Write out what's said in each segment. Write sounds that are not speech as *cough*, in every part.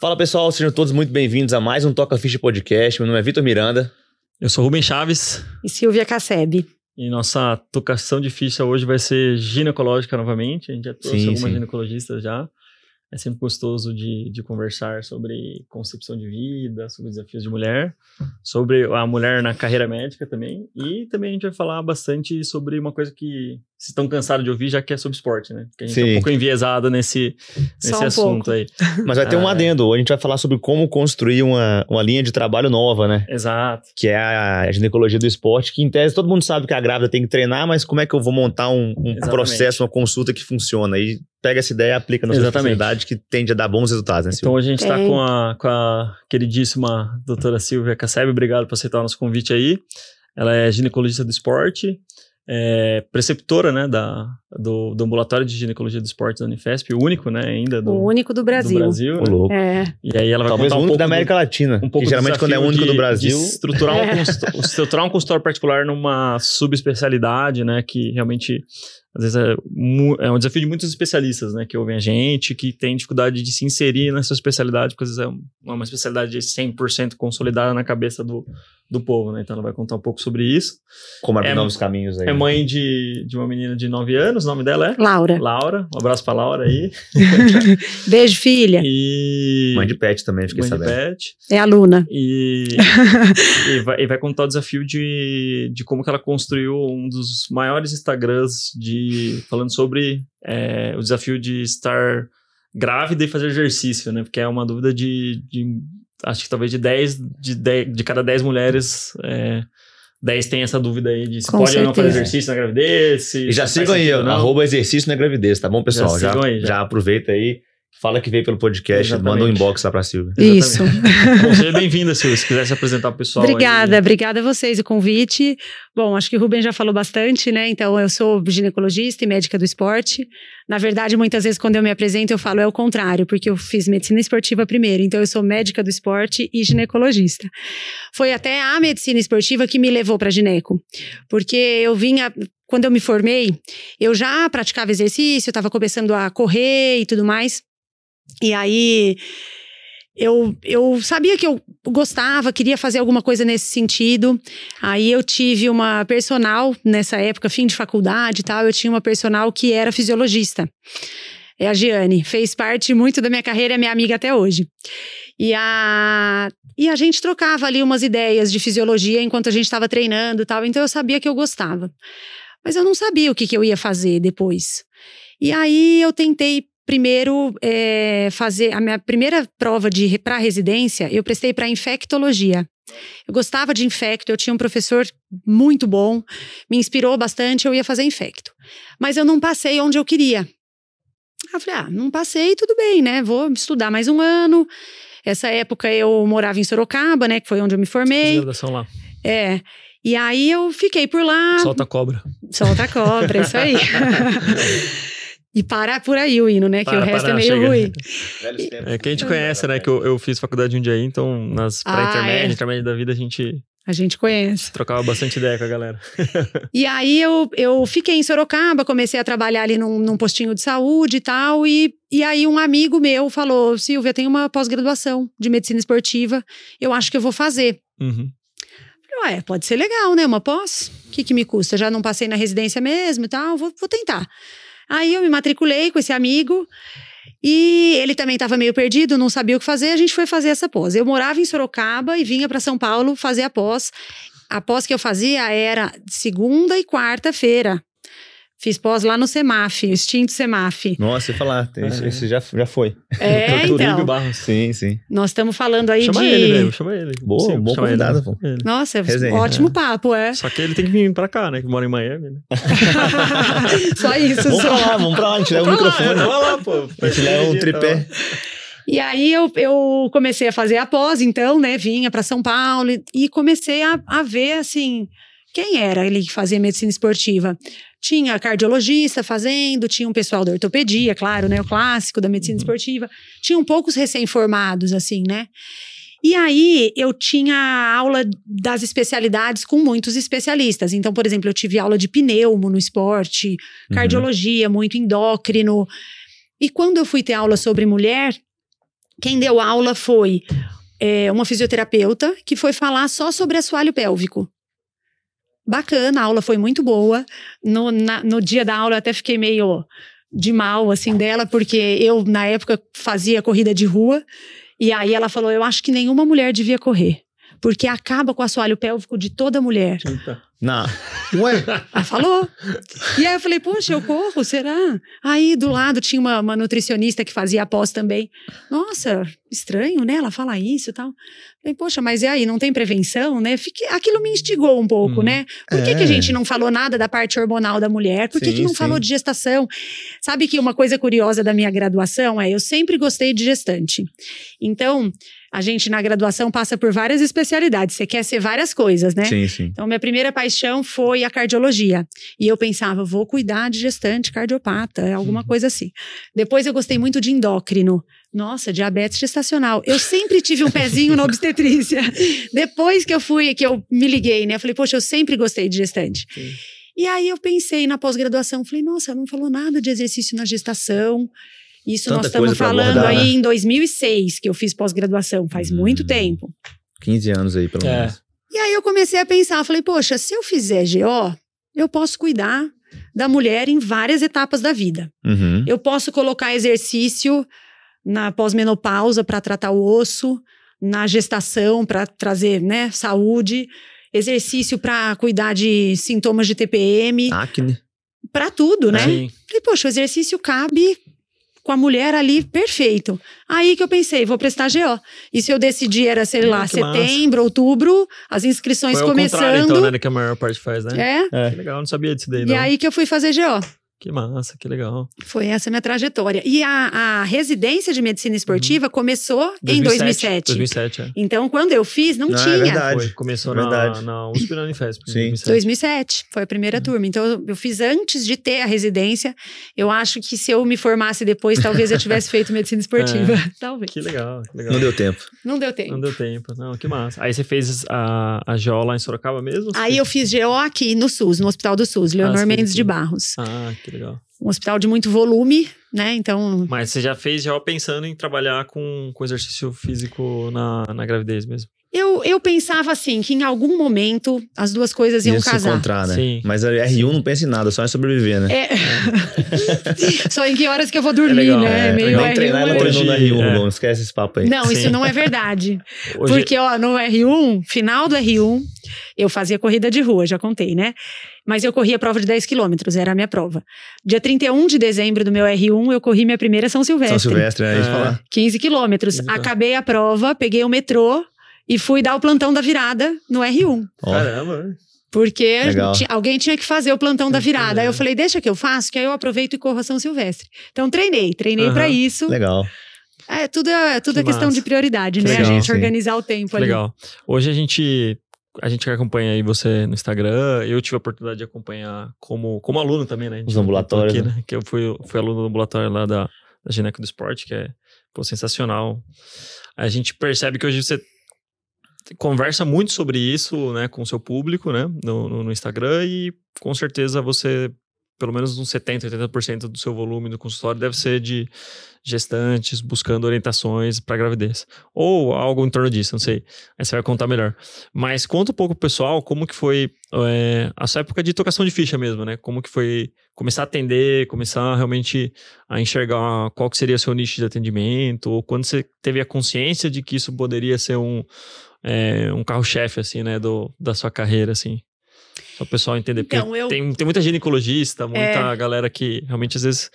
Fala pessoal, sejam todos muito bem-vindos a mais um Toca Ficha Podcast. Meu nome é Vitor Miranda. Eu sou Rubem Chaves. E Silvia Casseb. E nossa tocação de ficha hoje vai ser ginecológica novamente. A gente já trouxe Sim, algumas sim. ginecologistas já. É sempre gostoso de, de conversar sobre concepção de vida, sobre desafios de mulher, sobre a mulher na carreira médica também. E também a gente vai falar bastante sobre uma coisa que vocês estão cansados de ouvir, já que é sobre esporte, né? Porque a gente é um pouco enviesado nesse, nesse um assunto pouco. aí. Mas vai ter um Ah, adendo. A gente vai falar sobre como construir uma, uma linha de trabalho nova, né? Exato. Que é a ginecologia do esporte, que em tese todo mundo sabe que a grávida tem que treinar, mas como é que eu vou montar um, um processo, uma consulta que funciona? E pega essa ideia e aplica na sua especialidade, que tende a dar bons resultados, né, Então Silvio? hoje a gente está com a, com a queridíssima doutora Silvia Casseb, obrigado por aceitar o nosso convite aí. Ela é ginecologista do esporte, é preceptora né, da, do, do ambulatório de ginecologia do esporte da Unifesp, o único né, ainda do, o único do do Brasil. Brasil. Ô, né? louco. É, E aí ela vai Talvez o contar um único pouco da do- América Latina. um pouco que do geralmente quando é o único de- do Brasil. de estruturar, um *laughs* É. consultório, estruturar um consultório particular numa subespecialidade, né? Que realmente, às vezes, é, é um desafio de muitos especialistas, né? Que ouvem a gente, que tem dificuldade de se inserir nessa especialidade, porque às vezes é um- uma especialidade 100% consolidada na cabeça do, do povo, né? Então ela vai contar um pouco sobre isso. Como abrir É- novos caminhos aí. É mãe de, de uma menina de 9 anos, o nome dela é? Laura. Laura. Um abraço pra Laura aí. *laughs* Beijo, filha. E... Mãe de pet também, fiquei mãe de sabendo. pet. É aluna. E, *laughs* e, vai, e vai contar o desafio de, de como que ela construiu um dos maiores Instagrams de falando sobre é, o desafio de estar grávida e fazer exercício, né? Porque é uma dúvida de, de acho que talvez de 10 de, 10, de cada 10 mulheres, é, 10 tem essa dúvida aí de se Com pode ou não fazer certeza. exercício na gravidez. Se E já se sigam aí, arroba exercício na gravidez, tá bom, pessoal? Já Já, aí, já. já aproveita aí, fala que veio pelo podcast, Exatamente. manda um inbox lá pra Silvia. Isso. *laughs* Bom, seja bem-vinda, Silvia, se quiser se apresentar pro pessoal. aí. Obrigada, obrigada a vocês o convite. Bom, acho que o Rubem já falou bastante, né? Então, eu sou ginecologista e médica do esporte. Na verdade, muitas vezes, quando eu me apresento, eu falo é o contrário, porque eu fiz medicina esportiva primeiro. Então, eu sou médica do esporte e ginecologista. Foi até a medicina esportiva que me levou para gineco, porque eu vinha. Quando eu me formei, eu já praticava exercício, estava começando a correr e tudo mais. E aí eu, eu sabia que eu gostava, queria fazer alguma coisa nesse sentido. Aí eu tive uma personal nessa época, fim de faculdade e tal, eu tinha uma personal que era fisiologista. É a Giane, fez parte muito da minha carreira, é minha amiga até hoje. E a, e a gente trocava ali umas ideias de fisiologia enquanto a gente estava treinando e tal, então eu sabia que eu gostava. Mas eu não sabia o que, que eu ia fazer depois. E aí eu tentei primeiro é, fazer a minha primeira prova de para residência, eu prestei para infectologia. Eu gostava de infecto, eu tinha um professor muito bom, me inspirou bastante, eu ia fazer infecto. Mas eu não passei onde eu queria. Eu falei, ah, não passei, tudo bem, né? Vou estudar mais um ano. Essa época eu morava em Sorocaba, né? Que foi onde eu me formei. graduação lá. É. E aí eu fiquei por lá. Solta a cobra. Solta a cobra, isso aí. *laughs* e para por aí o hino, né? que Para, o resto para, é meio chega. ruim. *laughs* É que a gente conhece, né? Que eu, eu fiz faculdade um dia aí, então nas Ah, pré-intermédia, é. intermédia da vida, a gente A gente conhece. trocava bastante ideia com a galera. *laughs* E aí eu, eu fiquei em Sorocaba, comecei a trabalhar ali num, num postinho de saúde e tal. E, e aí um amigo meu falou: Silvia, tem uma pós-graduação de medicina esportiva, eu acho que eu vou fazer. Uhum. Falei, Ué, pode ser legal, né? Uma pós? O que, que me custa? Já não passei na residência mesmo e tal, vou, vou tentar. Aí eu me matriculei com esse amigo e ele também estava meio perdido, não sabia o que fazer. A gente foi fazer essa pós. Eu morava em Sorocaba e vinha para São Paulo fazer a pós. A pós que eu fazia era segunda e quarta-feira. Fiz pós lá no Semaf, o extinto Semaf. Nossa, eu ia falar, esse, É. já, já foi. É, *laughs* então. Barros. Sim, sim. Nós estamos falando aí Chama de. ele, velho. Chama ele. Boa, Sim, bom chama ele. convidado, pô. Ele. Nossa, Resenha. ótimo papo, é. Só que ele tem que vir pra cá, né? Que mora em Miami, né? *laughs* Só isso, Vamos pra só. lá, vamos pra lá, a gente leva o Vamos pra microfone. Vai lá, pô. A gente leva um tripé. E aí eu, eu comecei a fazer a pós, então, né? Vinha para São Paulo e, e comecei a, a ver, assim, quem era ele que fazia medicina esportiva. Tinha cardiologista fazendo, tinha um pessoal da ortopedia, claro, né? O clássico da medicina Uhum. esportiva. Tinham poucos recém-formados, assim, né? E aí eu tinha aula das especialidades com muitos especialistas. Então, por exemplo, eu tive aula de pneumo no esporte, Uhum. cardiologia, muito endócrino. E quando eu fui ter aula sobre mulher, Quem deu aula foi é, uma fisioterapeuta que foi falar só sobre assoalho pélvico. Bacana, a aula foi muito boa. No, na- no dia da aula eu até fiquei meio de mal, assim, dela, porque eu, na época, fazia corrida de rua. E aí ela falou: Eu acho que nenhuma mulher devia correr. Porque acaba com o assoalho pélvico de toda mulher. Não. Ué, Ela falou. E aí eu falei, poxa, eu corro, será? Aí do lado tinha uma, uma nutricionista que fazia após também. Nossa, estranho, né? Ela fala isso e tal. Falei, poxa, mas e aí, não tem prevenção, né? Fiquei, aquilo me instigou um pouco, Uhum. né? Por que, que É. a gente não falou nada da parte hormonal da mulher? Por que, Sim, que não sim. falou de gestação? Sabe que uma coisa curiosa da minha graduação é eu sempre gostei de gestante. Então, a gente na graduação passa por várias especialidades. Você quer ser várias coisas, né? Sim, sim. Então, minha primeira paixão foi a cardiologia. E eu pensava, vou cuidar de gestante cardiopata, alguma coisa assim. Depois eu gostei muito de endócrino. Nossa, diabetes gestacional. Eu sempre tive um pezinho na obstetrícia. *laughs* Depois que eu fui, que eu me liguei, né? Eu falei, poxa, eu sempre gostei de gestante. Sim. E aí eu pensei na pós-graduação, falei, nossa, não falou nada de exercício na gestação. Isso Tanta nós estamos falando abordar, aí né? em 2006, que eu fiz pós-graduação, faz muito Hum. tempo. 15 anos aí, pelo É. menos. E aí eu comecei a pensar, falei, poxa, se eu fizer GO, eu posso cuidar da mulher em várias etapas da vida. Uhum. Eu posso colocar exercício na pós-menopausa para tratar o osso, na gestação para trazer, né, saúde, exercício para cuidar de sintomas de TPM, Acne. para tudo, né? Sim. Falei, poxa, o exercício cabe com a mulher ali perfeito. Aí que eu pensei, vou prestar GO. E se eu decidir era, sei lá, que massa. setembro, outubro, as inscrições Foi ao começando. então, né? Que a maior parte faz, né? É, Que legal, não sabia disso daí, e não. aí que eu fui fazer GO. Que massa, que legal. Foi essa a minha trajetória. E a, a residência de medicina esportiva começou em 2007. 2007, é. Então, quando eu fiz, não, Não, é tinha. verdade. Foi, começou Verdade. na, na USP e na Unifesp. em Sim. 2007. 2007, foi a primeira turma. Então, eu- eu fiz antes de ter a residência. Eu acho que se eu me formasse depois, talvez eu tivesse feito medicina esportiva. *laughs* *laughs* Talvez. Que legal, que legal. Não deu tempo. Não deu tempo. Não deu tempo. Não, que massa. Aí você fez a, a GO lá em Sorocaba mesmo? Aí eu fiz GO aqui no SUS, no Hospital do SUS, Leonor você fez Mendes de Barros. Ah, que legal. Um hospital de muito volume, né? Então, Mas você já fez GO pensando em trabalhar com, com exercício físico na, na gravidez mesmo? eu, eu pensava assim, que em algum momento as duas coisas iam Ia se casar. encontrar, né? Sim. Mas a R1 não pensa em nada, só em sobreviver, né? É. *laughs* Só em que horas que eu vou dormir, legal, né? é, Meio legal. Nem treinar, ela R1. Hoje- treinou na R1, é. Esquece esse papo aí. Não, isso Sim. não é verdade. *laughs* Hoje, Porque, ó, no R1, final do R1, eu fazia corrida de rua, já contei, né? Mas eu corria prova de 10 quilômetros, era a minha prova. Dia 31 de dezembro do meu R1, eu corri minha primeira São Silvestre. São Silvestre, é isso Ah. falar. 15 quilômetros. 15 quilômetros. Acabei a prova, peguei o metrô e fui dar o plantão da virada no R1. Ó, Caramba. Porque Legal. alguém tinha que fazer o plantão da Entendi. virada. Aí eu falei, deixa que eu faço, que aí eu aproveito e corro a São Silvestre. Então treinei, treinei Aham. pra isso. legal. É, tudo é, tudo Que é questão massa. de prioridade, né? legal, a gente sim. organizar o tempo ali. Legal. Hoje a gente a gente que acompanha aí você no Instagram, eu tive a oportunidade de acompanhar como, como aluno também, né? Os ambulatórios, aqui, né? Que eu fui, fui aluno do ambulatório lá da, da Gineco do Esporte, que é pô, sensacional. A gente percebe que hoje você conversa muito sobre isso, né, com o seu público, né, no, no, no Instagram e com certeza você, pelo menos uns 70, 80% do seu volume do consultório deve ser de gestantes buscando orientações para gravidez. Ou algo em torno disso, não sei. Aí você vai contar melhor. Mas conta um pouco pro pessoal como que foi é, a sua época de tocação de ficha mesmo, né? Como que foi começar a atender, começar realmente a enxergar qual que seria o seu nicho de atendimento, ou quando você teve a consciência de que isso poderia ser um, é, um carro-chefe, assim, né, do, da sua carreira, assim. Só o pessoal entender. Porque Então, eu- tem, tem muita ginecologista, muita É. galera que realmente às vezes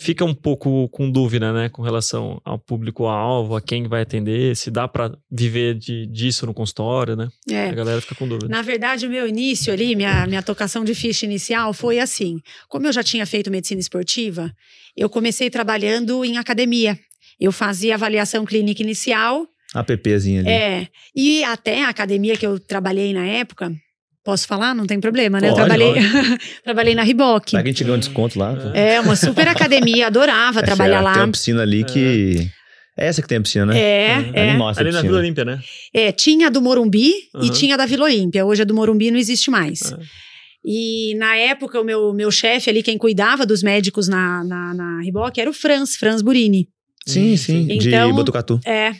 fica um pouco com dúvida, né, com relação ao público-alvo, a quem vai atender, se dá pra viver de, disso no consultório, né? É. A galera fica com dúvida. Na verdade, o meu início ali, minha, minha tocação de ficha inicial foi assim. Como eu já tinha feito medicina esportiva, eu comecei trabalhando em academia. Eu fazia avaliação clínica inicial, APPzinha ali. é, e até a academia que eu trabalhei na época, posso falar? Não tem problema, né? eu Pode, trabalhei, *laughs* trabalhei na Riboc. Vai que a gente ganhou um desconto lá. É, uma super academia, adorava Essa trabalhar é, lá. Tem uma piscina ali que... É essa que tem a piscina, né? É, Uhum. é. Animal essa Ali na. Vila Olímpia, né? É, tinha a do Morumbi e Aham. tinha a da Vila Olímpia. Hoje a do Morumbi não existe mais. Ah. E na época, o meu, meu chefe ali, quem cuidava dos médicos na, na, na Riboc, era o Franz, Franz Burini. Sim, sim, Então, de Botucatu. É.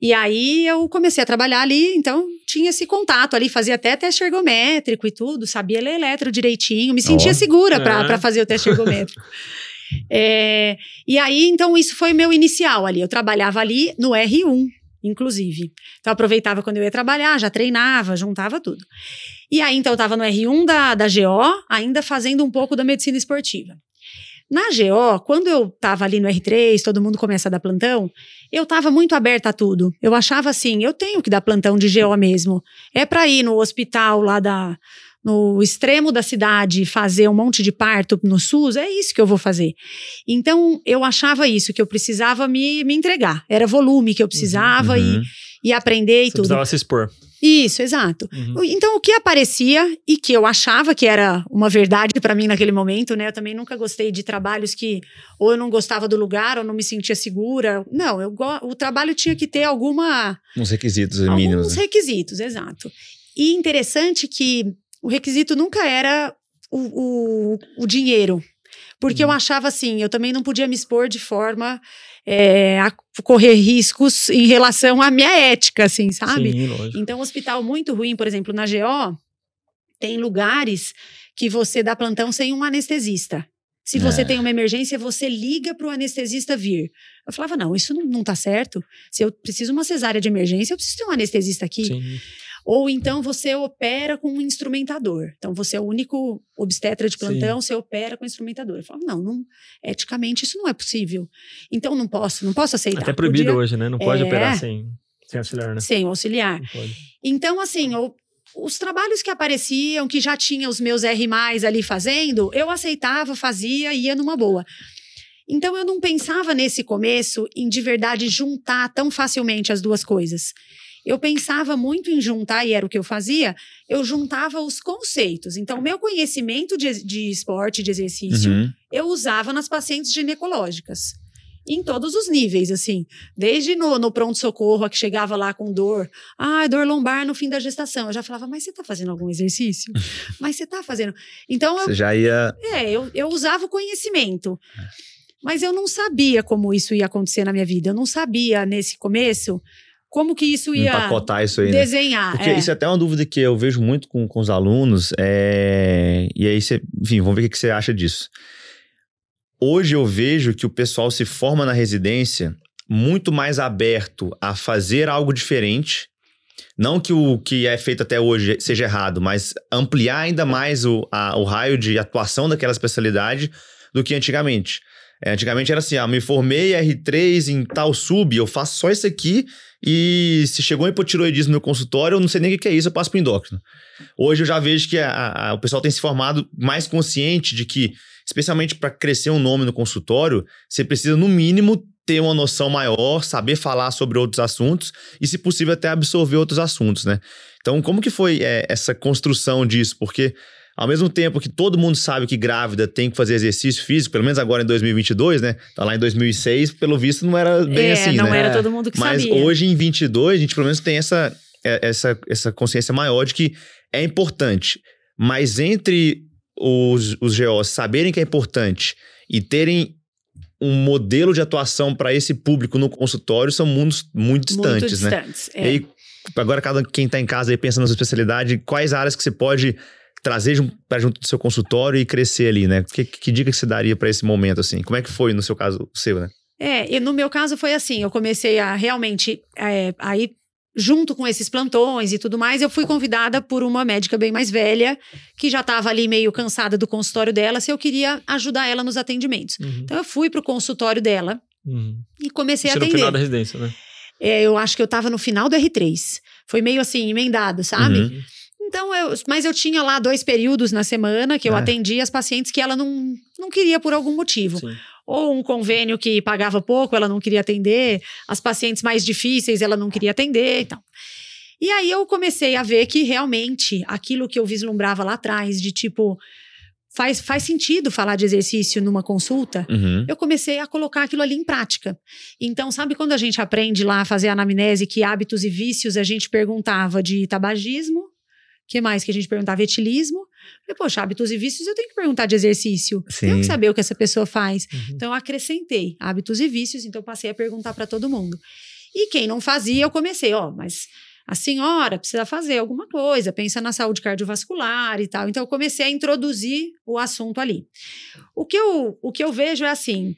E aí eu comecei a trabalhar ali, então tinha esse contato ali, fazia até teste ergométrico e tudo, sabia ler eletro direitinho, me sentia Ó. segura É. para fazer o teste ergométrico. *laughs* É, e aí, então, isso foi meu inicial ali. Eu trabalhava ali no R1, inclusive. Então, aproveitava quando eu ia trabalhar, já treinava, juntava tudo. E aí, então, eu estava no R1 da, da GO, ainda fazendo um pouco da medicina esportiva. Na GO, quando eu estava ali no R3, todo mundo começa a dar plantão, eu estava muito aberta a tudo. Eu achava assim, eu tenho que dar plantão de GO mesmo. É para ir no hospital lá da no extremo da cidade fazer um monte de parto no SUS, é isso que eu vou fazer. Então, eu achava isso, que eu precisava me, me entregar. Era volume que eu precisava Uhum. e, e aprender e Você tudo. precisava se expor. Isso, exato. Uhum. Então, o que aparecia e que eu achava que era uma verdade para mim naquele momento, né? Eu também nunca gostei de trabalhos que ou eu não gostava do lugar ou não me sentia segura. Não, eu o trabalho tinha que ter alguma Uns requisitos mínimos. alguns né? requisitos, exato. E interessante que o requisito nunca era o, o, o dinheiro. Porque Uhum. eu achava assim, eu também não podia me expor de forma é, a correr riscos em relação à minha ética, assim, sabe? Sim, lógico. Então, um hospital muito ruim, por exemplo, na GO, tem lugares que você dá plantão sem um anestesista. Se você É. tem uma emergência, você liga para o anestesista vir. Eu falava, não, isso não, não tá certo. Se eu preciso de uma cesárea de emergência, eu preciso ter um anestesista aqui. Sim. Ou então você opera com um instrumentador. Então você é o único obstetra de plantão, você opera com instrumentador. Eu falava, não, não, eticamente isso não é possível. Então não posso, não posso aceitar. Até proibido Podia- hoje, né? Não pode É. operar sem, sem auxiliar, né? Sem auxiliar. Então, assim, os trabalhos que apareciam, que já tinha os meus R ali fazendo, eu aceitava, fazia ia numa boa. Então, eu não pensava nesse começo em de verdade juntar tão facilmente as duas coisas. Eu pensava muito em juntar, e era o que eu fazia, eu juntava os conceitos. Então, meu conhecimento de, de esporte, de exercício, Uhum. eu usava nas pacientes ginecológicas. Em todos os níveis, assim. Desde no, no pronto-socorro, a que chegava lá com dor. Ah, dor lombar no fim da gestação. Eu já falava, mas você tá fazendo algum exercício? *laughs* mas você tá fazendo. Então, eu, Você já ia. é, eu, eu usava o conhecimento. Mas eu não sabia como isso ia acontecer na minha vida. Eu não sabia, nesse começo, como que isso ia empacotar isso aí, né? desenhar. Porque é. isso é até uma dúvida que eu vejo muito com, com os alunos. é, E aí, você, enfim, vamos ver o que que você acha disso. Hoje eu vejo que o pessoal se forma na residência muito mais aberto a fazer algo diferente. Não que o que é feito até hoje seja errado, mas ampliar ainda mais o, a- o raio de atuação daquela especialidade do que antigamente. É, antigamente era assim: ah, me formei R3 em tal sub, eu faço só isso aqui e se chegou hipotiroidismo no meu consultório, eu não sei nem o que é isso, eu passo pro endócrino. Hoje eu já vejo que a- a- o pessoal tem se formado mais consciente de que, especialmente para crescer um nome no consultório, você precisa, no mínimo, ter uma noção maior, saber falar sobre outros assuntos e, se possível, até absorver outros assuntos, né? Então, como que foi é, essa construção disso? Porque, ao mesmo tempo que todo mundo sabe que grávida tem que fazer exercício físico, pelo menos agora em 2022, né? Tá lá em 2006, pelo visto, não era bem é, assim, não né? era todo mundo que Mas sabia. hoje, em 22, a gente pelo menos tem essa, é, essa, essa consciência maior de que é importante. Mas entre os, os GOs saberem que é importante e terem um modelo de atuação para esse público no consultório são mundos muito distantes, Muito né? distantes. E é. aí, agora, cada quem está em casa aí pensando na sua especialidade, quais áreas que você pode trazer para junto do seu consultório e crescer ali, né? Que, que dica que você daria para esse momento, assim? Como é que foi no seu caso, o seu, né? É, e no meu caso foi assim, eu comecei a realmente, é, aí junto com esses plantões e tudo mais, eu fui convidada por uma médica bem mais velha, que já estava ali meio cansada do consultório dela, se eu queria ajudar ela nos atendimentos. Uhum. Então eu fui pro consultório dela Uhum. e comecei Isso a no atender. final da residência, né? É, eu acho que eu estava no final do R3. Foi meio assim, emendado, sabe? Uhum. Então, eu, mas eu tinha lá dois períodos na semana que eu É. atendia as pacientes que ela não, não queria por algum motivo Sim. ou um convênio que pagava pouco, ela não queria atender, as pacientes mais difíceis ela não queria atender e tal. E aí eu comecei a ver que realmente aquilo que eu vislumbrava lá atrás, de tipo, faz, faz sentido falar de exercício numa consulta, Uhum. eu comecei a colocar aquilo ali em prática. Então, sabe quando a gente aprende lá a fazer anamnese que hábitos e vícios a gente perguntava de tabagismo, que mais que a gente perguntava? Etilismo. Falei, poxa, hábitos e vícios eu tenho que perguntar de exercício. Sim. Tenho que saber o que essa pessoa faz. Uhum. Então, eu acrescentei hábitos e vícios, então passei a perguntar para todo mundo. E quem não fazia, eu comecei, ó, mas a senhora precisa fazer alguma coisa, pensa na saúde cardiovascular e tal. Então, eu comecei a introduzir o assunto ali. O que eu, o que eu vejo é assim.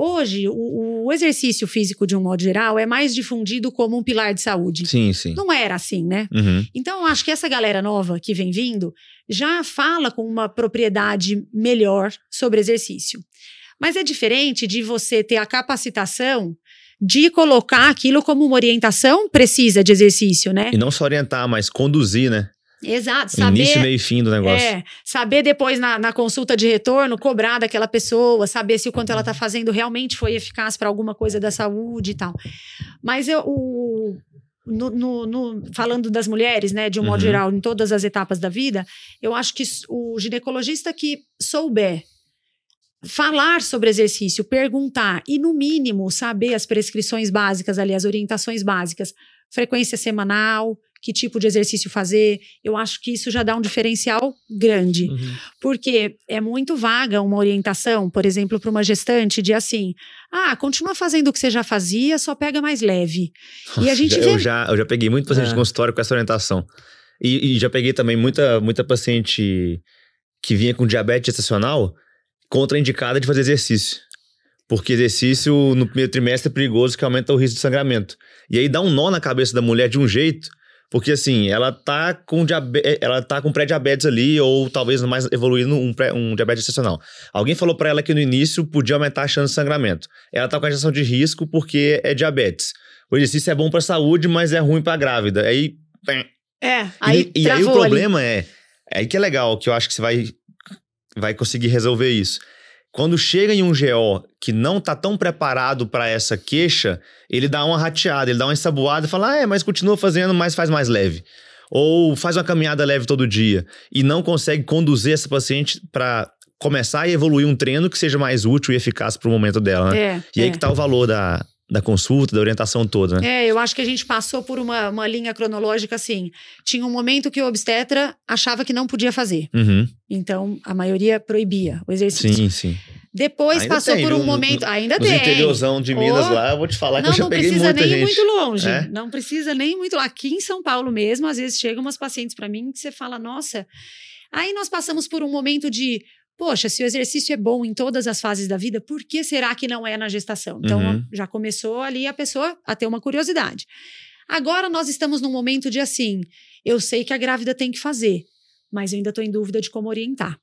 Hoje, o, o exercício físico, de um modo geral, é mais difundido como um pilar de saúde. Sim, sim. Não era assim, né? Uhum. Então, acho que essa galera nova que vem vindo já fala com uma propriedade melhor sobre exercício. Mas é diferente de você ter a capacitação de colocar aquilo como uma orientação precisa de exercício, né? E não só orientar, mas conduzir, né? Exato, Início, saber meio e fim do negócio. é, saber depois na, na consulta de retorno cobrar daquela pessoa, saber se o quanto ela está fazendo realmente foi eficaz para alguma coisa da saúde e tal. Mas eu, o, no, no- no- falando das mulheres, né, de um modo Uhum. geral, em todas as etapas da vida, eu acho que o ginecologista que souber falar sobre exercício, perguntar e, no mínimo, saber as prescrições básicas ali, as orientações básicas, frequência semanal, que tipo de exercício fazer, eu acho que isso já dá um diferencial grande. Uhum. Porque é muito vaga uma orientação, por exemplo, para uma gestante de assim: ah, continua fazendo o que você já fazia, só pega mais leve. E a gente Já- vê. eu, já, eu já peguei muito paciente É. de consultório com essa orientação. E, e já peguei também muita, muita paciente que vinha com diabetes gestacional contraindicada de fazer exercício. Porque exercício no primeiro trimestre é perigoso, que aumenta o risco de sangramento. E aí dá um nó na cabeça da mulher de um jeito, porque assim, ela tá com diabe ela tá com pré-diabetes ali, ou talvez mais evoluindo um, pré- um diabetes gestacional. Alguém falou pra ela que no início podia aumentar a chance de sangramento. Ela tá com a gestação de risco porque é diabetes. O exercício é bom pra saúde, mas é ruim pra grávida. Aí. É, aí e, e aí o travou ali. problema é. É aí que é legal, que eu acho que você vai, vai conseguir resolver isso. Quando chega em um GO que não tá tão preparado pra essa queixa, ele dá uma rateada, ele dá uma ensaboada e fala: ah, é, mas continua fazendo, mas faz mais leve. Ou faz uma caminhada leve todo dia. E não consegue conduzir essa paciente pra começar e evoluir um treino que seja mais útil e eficaz pro momento dela, né? É, E aí é. que tá o valor da, da consulta, da orientação toda, né? É, eu acho que a gente passou por uma, uma linha cronológica assim. Tinha um momento que o obstetra achava que não podia fazer. Uhum. Então, a maioria proibia o exercício. Sim, sim. Depois Ainda passou tem, por um viu? No- momento. ainda Nos tem. interiorzão de Minas Oh. lá, eu vou te falar que Não, eu já não peguei precisa muita nem ir gente. muito longe. É? Não precisa nem muito. Aqui em São Paulo mesmo, às vezes chegam umas pacientes para mim que você fala, nossa. Aí nós passamos por um momento de, poxa, se o exercício é bom em todas as fases da vida, por que será que não é na gestação? Então Uhum. já começou ali a pessoa a ter uma curiosidade. Agora nós estamos num momento de assim, eu sei que a grávida tem que fazer, mas eu ainda estou em dúvida de como orientar.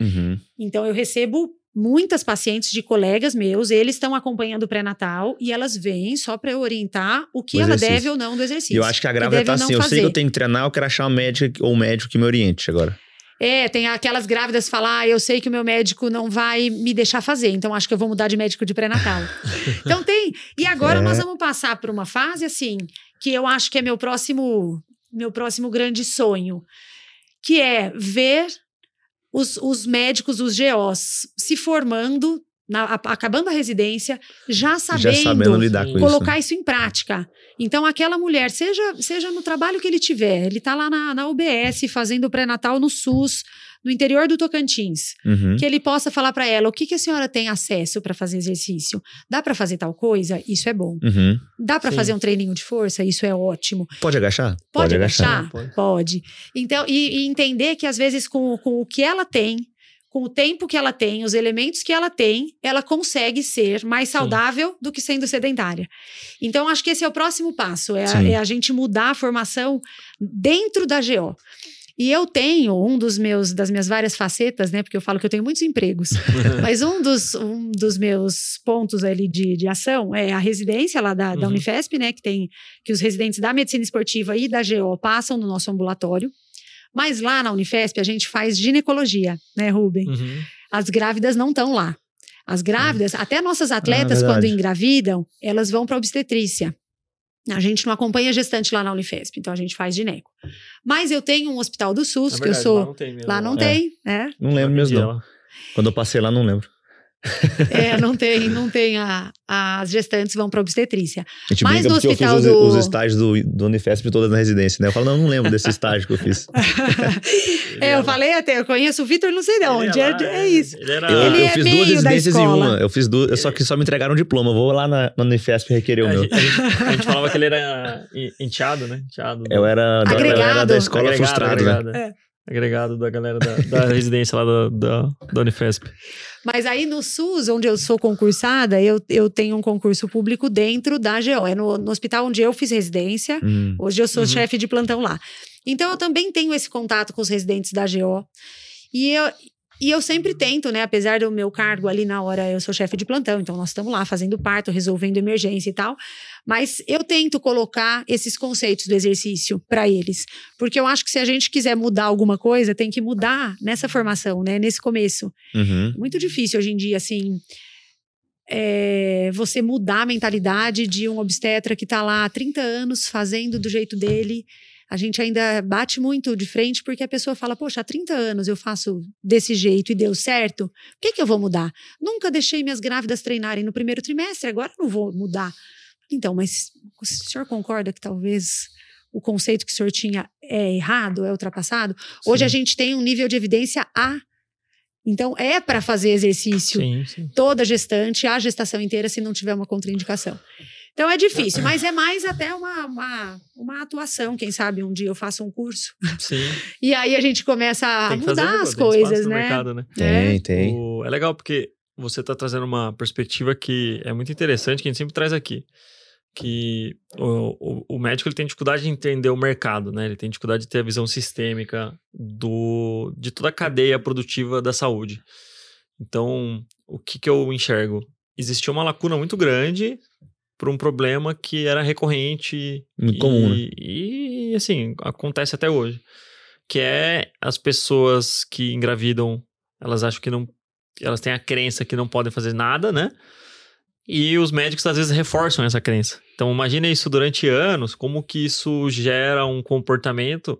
Uhum. Então eu recebo muitas pacientes de colegas meus, eles estão acompanhando o pré-natal e elas vêm só para eu orientar o que O ela deve ou não do exercício. eu acho que a grávida tá não assim, eu sei que fazer. eu tenho que treinar, eu quero achar uma médica ou um médico que me oriente agora. É, tem aquelas grávidas que falam, ah, eu sei que o meu médico não vai me deixar fazer, então acho que eu vou mudar de médico de pré-natal. *laughs* então tem. E agora É. nós vamos passar por uma fase assim, que eu acho que é meu próximo, meu próximo grande sonho, que é ver os, os médicos, os GOs, se formando, na- a- acabando a residência, já sabendo, Já sabendo com isso. colocar né? isso em prática. Então, aquela mulher, seja, seja no trabalho que ele tiver, ele está lá na, na UBS fazendo o pré-natal no SUS, no interior do Tocantins, Uhum. que ele possa falar para ela o que, que a senhora tem acesso para fazer exercício. Dá para fazer tal coisa? Isso é bom. Uhum. Dá para fazer um treininho de força? Isso é ótimo. Pode agachar? Pode agachar? Não, pode. Pode. Então, e, e entender que às vezes com, com o que ela tem, com o tempo que ela tem, os elementos que ela tem, ela consegue ser mais Sim. saudável do que sendo sedentária. Então, acho que esse é o próximo passo, é a, Sim. é a gente mudar a formação dentro da GO. E eu tenho um dos meus das minhas várias facetas, né? Porque eu falo que eu tenho muitos empregos. *laughs* Mas um dos, um dos meus pontos ali de, de ação é a residência lá da, da Uhum. Unifesp, né? Que tem que os residentes da medicina esportiva e da GO passam no nosso ambulatório. Mas lá na Unifesp a gente faz ginecologia, né, Rubem? Uhum. As grávidas não estão lá. As grávidas, até nossas atletas, quando verdade. engravidam, elas vão para obstetrícia. A gente não acompanha gestante lá na Unifesp, então a gente faz gineco. Mas eu tenho um hospital do SUS, Na que eu verdade, sou. Lá não tem mesmo. Lá não É. tem, né? Não lembro mesmo, não. Quando eu passei lá, não lembro. É, não tem, não tem. A, as gestantes vão para obstetrícia. A gente Mas no porque eu hospital fiz os, do- os estágios do, do Unifesp todas na residência, né? Eu falo, não, eu não lembro desse estágio que eu fiz. *laughs* É, eu falei até, eu conheço o Vitor, não sei de onde. É, é isso. Ele era. Eu, Ele eu é fiz duas da residências em escola. uma. Eu fiz duas, só que só me entregaram um diploma. Eu vou lá na, na Unifesp requerer o a, meu. a gente- a gente falava que ele era en- enteado, né? Enteado. Eu era da Agregado. galera da escola Agregado, frustrado, né? agregado, é. Agregado da galera da, da *laughs* residência lá da, da, da Unifesp. Mas aí no SUS, onde eu sou concursada, eu, eu tenho um concurso público dentro da GO. É no, no hospital onde eu fiz residência. Hum. Hoje eu sou Uhum. chefe de plantão lá. Então eu também tenho esse contato com os residentes da GO. E eu, e eu sempre tento, né? Apesar do meu cargo ali na hora, eu sou chefe de plantão, então nós estamos lá fazendo parto, resolvendo emergência e tal. Mas eu tento colocar esses conceitos do exercício para eles. Porque eu acho que se a gente quiser mudar alguma coisa, tem que mudar nessa formação, né? Nesse começo. Uhum. Muito difícil hoje em dia, assim. é, você mudar a mentalidade de um obstetra que está lá há 30 anos fazendo do jeito dele. A gente ainda bate muito de frente porque a pessoa fala: Poxa, há 30 anos eu faço desse jeito e deu certo. Por que, que eu vou mudar? Nunca deixei minhas grávidas treinarem no primeiro trimestre, agora eu não vou mudar. Então, mas o senhor concorda que talvez o conceito que o senhor tinha é errado, é ultrapassado? Hoje Sim. a gente tem um nível de evidência A. Então, é para fazer exercício Sim, sim. toda gestante, a gestação inteira, se não tiver uma contraindicação. Então é difícil, mas é mais até uma, uma, uma atuação. Quem sabe um dia eu faço um curso Sim. *laughs* e aí a gente começa a Tem que fazer mudar as coisas, no né? mercado, né? Tem, tem. O- é legal porque você está trazendo uma perspectiva que é muito interessante, que a gente sempre traz aqui. Que o, o, o médico ele tem dificuldade de entender o mercado, né? Ele tem dificuldade de ter a visão sistêmica do, de toda a cadeia produtiva da saúde. Então, o que, que eu enxergo? Existia uma lacuna muito grande para um problema que era recorrente Muito e, comum, né? e, assim, acontece até hoje. Que é as pessoas que engravidam, elas acham que não. Elas têm a crença que não podem fazer nada, né? E os médicos às vezes reforçam essa crença. Então, imagina isso durante anos, como que isso gera um comportamento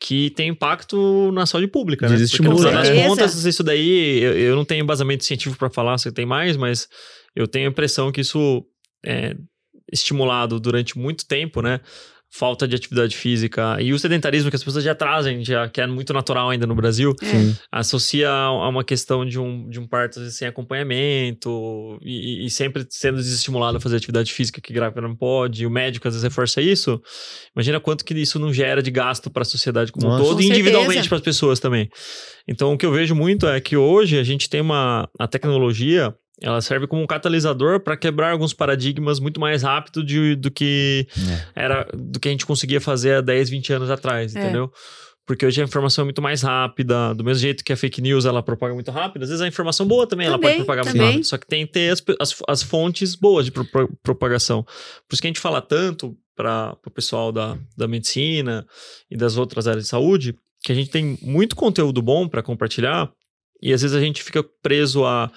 que tem impacto na saúde pública, né? Porque, no Desestimula, final das né? contas, isso daí, eu, eu não tenho embasamento científico para falar se tem mais, mas eu tenho a impressão que isso é estimulado durante muito tempo, né? Falta de atividade física e o sedentarismo que as pessoas já trazem, já que é muito natural ainda no Brasil, É. Sim. associa a uma questão de um, de um parto sem acompanhamento e, e sempre sendo desestimulado a fazer atividade física que grávida não pode, e o médico às vezes reforça isso. Imagina quanto que isso não gera de gasto para a sociedade como um todo Com e individualmente para as pessoas também. Então o que eu vejo muito é que hoje a gente tem uma a tecnologia ela serve como um catalisador para quebrar alguns paradigmas muito mais rápido de, do que É. era do que a gente conseguia fazer há 10, 20 anos atrás, É. entendeu? Porque hoje a informação é muito mais rápida, do mesmo jeito que a fake news ela propaga muito rápido, às vezes a informação boa também, ela Também, pode propagar muito também. rápido, só que tem que ter as, as, as fontes boas de pro- pro- propagação. Por isso que a gente fala tanto para o pessoal da, da medicina e das outras áreas de saúde, que a gente tem muito conteúdo bom para compartilhar e às vezes a gente fica preso a,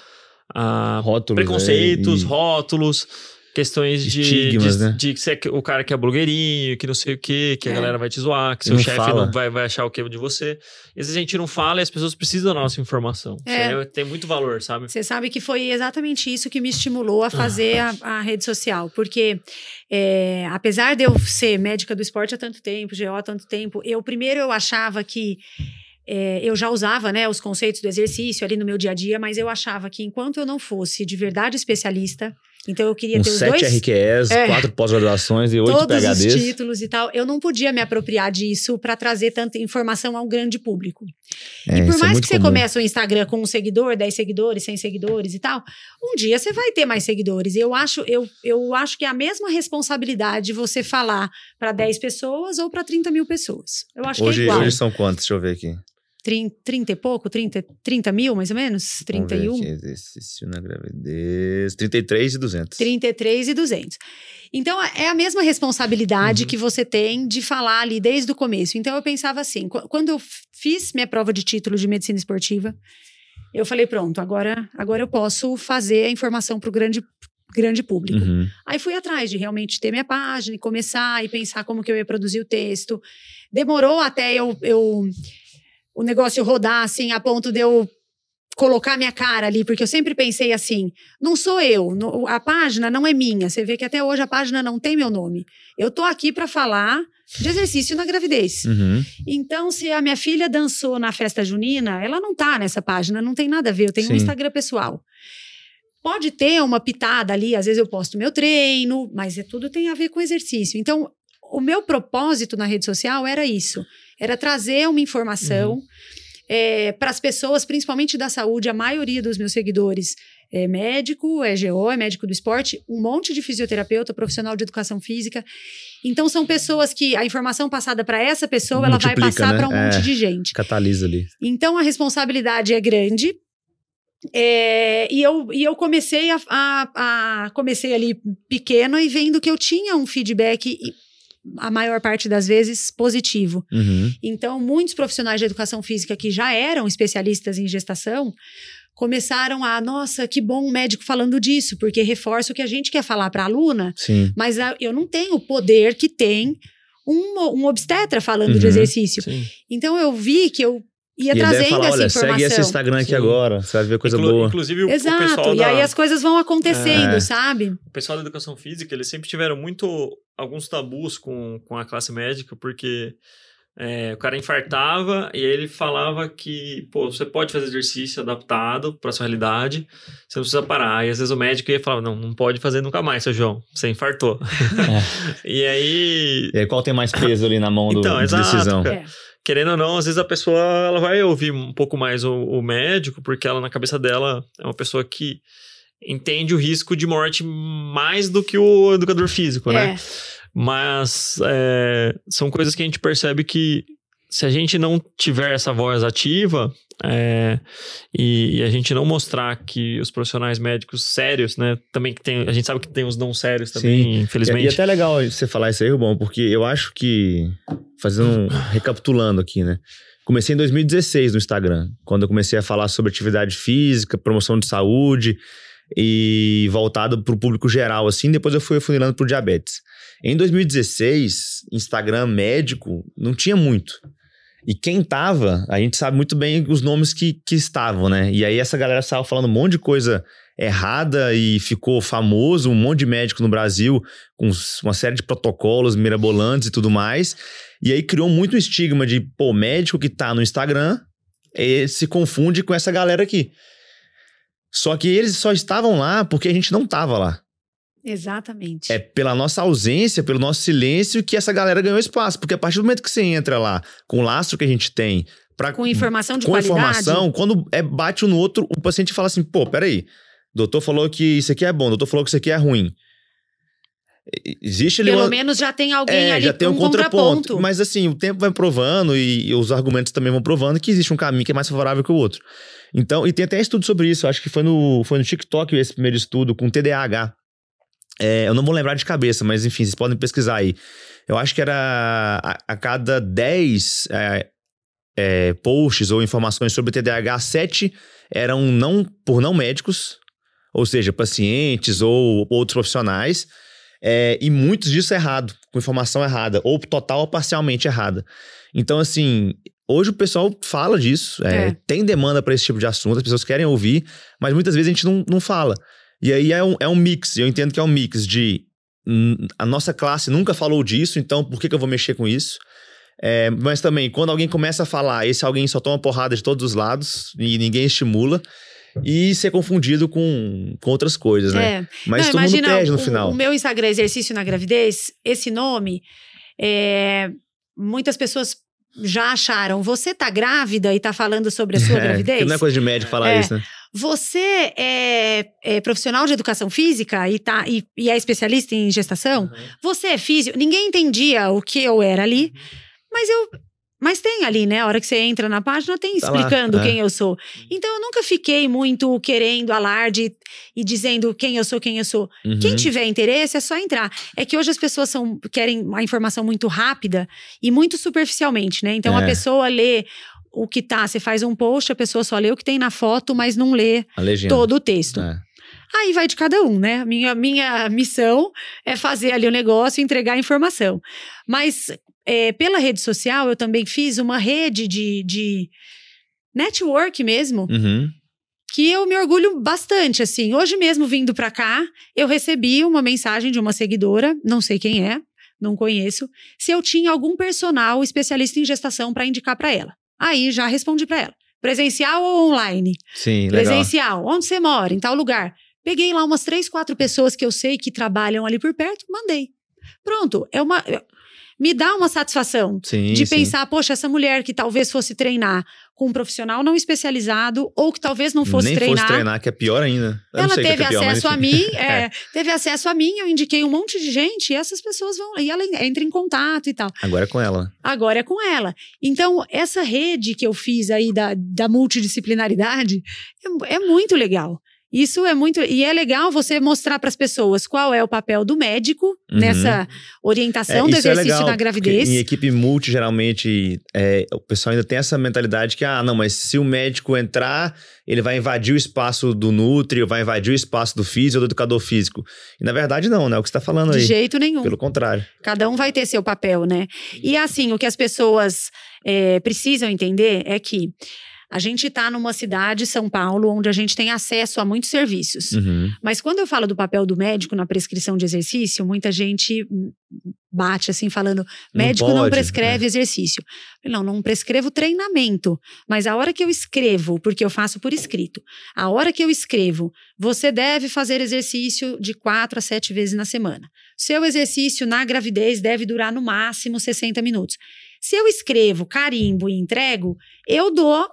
a Rótulos. preconceitos, é, e- rótulos, questões de, Estigmas, de, né? de que você é o cara que é blogueirinho, que não sei o que, que a É. galera vai te zoar, que seu chefe não vai, vai achar o que de você. Às vezes a gente não fala e as pessoas precisam da nossa informação. É. Isso aí tem muito valor, sabe? Você sabe que foi exatamente isso que me estimulou a fazer a, a rede social, porque é, apesar de eu ser médica do esporte há tanto tempo, GO há tanto tempo, eu primeiro eu achava que é, eu já usava né, os conceitos do exercício ali no meu dia a dia, mas eu achava que enquanto eu não fosse de verdade especialista, então eu queria Com ter os sete dois RQEs, É. quatro pós-graduações e oito todos os PHDs. títulos e tal, eu não podia me apropriar disso para trazer tanta informação ao grande público. É, e por é mais muito que você comum. comece o Instagram com um seguidor, 10 seguidores, 100 seguidores e tal, um dia você vai ter mais seguidores. Eu acho, eu, eu acho que é a mesma responsabilidade você falar para 10 pessoas ou para 30 mil pessoas. Eu acho que é Hoje, igual. hoje são quantos? Deixa eu ver aqui. 30, 30 e pouco? 30, 30 mil, mais ou menos? Vamos ver 31? aqui, Exercício na gravidez. 33 e 200. 33 e 200. Então, é a mesma responsabilidade Uhum. que você tem de falar ali desde o começo. Então, eu pensava assim, qu- quando eu fiz minha prova de título de medicina esportiva, eu falei, pronto, agora, agora eu posso fazer a informação para o grande, grande público. Uhum. Aí fui atrás de realmente ter minha página e começar e pensar como que eu ia produzir o texto. Demorou até eu, eu o negócio rodar assim a ponto de eu colocar minha cara ali, porque eu sempre pensei assim: não sou eu, a página não é minha. Você vê que até hoje a página não tem meu nome. Eu tô aqui para falar de exercício na gravidez. Uhum. Então, se a minha filha dançou na festa junina, ela não tá nessa página, não tem nada a ver. Eu tenho Sim. um Instagram pessoal. Pode ter uma pitada ali, às vezes eu posto meu treino, mas é tudo tem a ver com exercício. Então, o meu propósito na rede social era isso: era trazer uma informação para as pessoas, principalmente da saúde. A maioria dos meus seguidores é médico, é GO, é médico do esporte, um monte de fisioterapeuta, profissional de educação física. Então, são pessoas que a informação passada para essa pessoa, ela vai passar né? para um É. monte de gente. Catalisa ali. Então a responsabilidade é grande. É, e, eu, e eu comecei a, a- a- comecei ali pequeno e vendo que eu tinha um feedback a maior parte das vezes positivo. Uhum. Então, muitos profissionais de educação física que já eram especialistas em gestação começaram a, nossa, que bom um médico falando disso, porque reforça o que a gente quer falar para a aluna, Sim. mas eu não tenho o poder que tem um, um obstetra falando de Uhum. exercício. Sim. Então eu vi que eu ia e trazendo falar, essa olha, informação. segue esse Instagram aqui Sim. agora, você vai ver coisa Inclu- boa. Inclusive, o, o Exato, pessoal e da, aí as coisas vão acontecendo, É. sabe? o pessoal da educação física, eles sempre tiveram muito alguns tabus com, com a classe médica, porque é, o cara infartava e aí ele falava que, pô, você pode fazer exercício adaptado para sua realidade, você não precisa parar. E às vezes o médico ia falar, não, não pode fazer nunca mais, seu João, você infartou. *laughs* e aí, E aí, qual tem mais peso ali na mão do, Então, de exato, decisão? cara. É. querendo ou não, às vezes a pessoa ela vai ouvir um pouco mais o, o médico, porque ela, na cabeça dela, é uma pessoa que entende o risco de morte mais do que o educador físico, né? É. Mas é, são coisas que a gente percebe que se a gente não tiver essa voz ativa é, e, e a gente não mostrar que os profissionais médicos sérios, né? Também que tem. A gente sabe que tem os não sérios também, Sim. E, infelizmente. e até legal você falar isso aí, Rubão, porque eu acho que, fazendo um, *laughs* recapitulando aqui, né? Comecei em 2016 no Instagram, quando eu comecei a falar sobre atividade física, promoção de saúde e voltado para o público geral, assim. Depois eu fui afunilando para diabetes. Em 2016, Instagram médico não tinha muito. E quem tava, a gente sabe muito bem os nomes que, que estavam, né? E aí essa galera estava falando um monte de coisa errada e ficou famoso, um monte de médico no Brasil com uma série de protocolos mirabolantes e tudo mais. E aí criou muito estigma de, pô, médico que tá no Instagram eh, se confunde com essa galera aqui. Só que eles só estavam lá porque a gente não tava lá. Exatamente. É pela nossa ausência, pelo nosso silêncio que essa galera ganhou espaço. Porque a partir do momento que você entra lá, com o lastro que a gente tem, pra, Com informação de com qualidade. informação, quando é, bate um no outro, o paciente fala assim: pô, peraí, doutor falou que isso aqui é bom, doutor falou que isso aqui é ruim. Existe Pelo uma. menos já tem alguém É, ali já tem um, um contraponto. Mas assim, o tempo vai provando e, e os argumentos também vão provando que existe um caminho que é mais favorável que o outro. Então, e tem até estudo sobre isso, acho que foi no, foi no TikTok esse primeiro estudo com TDAH. É, eu não vou lembrar de cabeça, mas enfim, vocês podem pesquisar aí. Eu acho que era a, a cada 10 é, é, posts ou informações sobre TDAH, 7 eram não por não médicos, ou seja, pacientes ou outros profissionais, é, e muitos disso errado, com informação errada, ou total ou parcialmente errada. Então, assim, hoje o pessoal fala disso, é, É. tem demanda para esse tipo de assunto, as pessoas querem ouvir, mas muitas vezes a gente não, não fala. E aí é um, é um mix, eu entendo que é um mix de hum, a nossa classe nunca falou disso, então por que, que eu vou mexer com isso? É, mas também, quando alguém começa a falar, esse alguém só toma porrada de todos os lados e ninguém estimula, e ser confundido com, com outras coisas, né? É. Mas Não, todo mundo perde no o, final. O meu Instagram Exercício na Gravidez, esse nome, é, muitas pessoas já acharam. Você tá grávida e tá falando sobre a sua *laughs* É, gravidez? não é coisa de médico falar É. isso, né? Você é, é profissional de educação física e, tá, e, e é especialista em gestação? Uhum. Você é físico? Ninguém entendia o que eu era ali, mas eu. Mas tem ali, né? A hora que você entra na página, tem Tá lá, explicando é. quem eu sou. Então eu nunca fiquei muito querendo alarde e dizendo quem eu sou, quem eu sou. Uhum. Quem tiver interesse é só entrar. É que hoje as pessoas são, querem a informação muito rápida e muito superficialmente, né? Então a É. pessoa lê o que tá, você faz um post, a pessoa só lê o que tem na foto, mas não lê A todo o texto. É. Aí vai de cada um, né? Minha, minha missão é fazer ali o negócio e entregar a informação. Mas é, pela rede social, eu também fiz uma rede de, de network mesmo. Uhum. que eu me orgulho bastante, assim. Hoje mesmo, vindo para cá, eu recebi uma mensagem de uma seguidora, não sei quem é, não conheço, se eu tinha algum personal especialista em gestação para indicar para ela. Aí já respondi para ela. Presencial ou online? Sim, legal. Presencial. Onde você mora? Em tal lugar. Peguei lá umas três, quatro pessoas que eu sei que trabalham ali por perto, mandei. Pronto, é uma me dá uma satisfação sim, de sim. pensar, poxa, essa mulher que talvez fosse treinar com um profissional não especializado ou que talvez não fosse Nem treinar. fosse treinar, que é pior ainda. Eu ela não sei teve é pior, acesso a mim, *laughs* é, teve acesso a mim, eu indiquei um monte de gente e essas pessoas vão e ela entra em contato e tal. Agora é com ela. Agora é com ela. Então, essa rede que eu fiz aí da, da multidisciplinaridade é, é muito legal. Isso é muito. E é legal você mostrar para as pessoas qual é o papel do médico Uhum. nessa orientação É, do é exercício legal, na gravidez. Em equipe multi, geralmente, é, o pessoal ainda tem essa mentalidade que, ah, não, mas se o médico entrar, ele vai invadir o espaço do Nutri, ou vai invadir o espaço do físico ou do educador físico. E na verdade, não, né? É o que você está falando De aí. jeito nenhum. Pelo contrário. Cada um vai ter seu papel, né? E assim, o que as pessoas é, precisam entender é que a gente está numa cidade, São Paulo, onde a gente tem acesso a muitos serviços. Uhum. Mas quando eu falo do papel do médico na prescrição de exercício, muita gente bate assim, falando: médico não, pode, prescreve é. exercício. Não, não prescrevo treinamento. Mas a hora que eu escrevo, porque eu faço por escrito, a hora que eu escrevo, você deve fazer exercício de quatro a sete vezes na semana. Seu exercício na gravidez deve durar no máximo 60 minutos. Se eu escrevo, carimbo e entrego, eu dou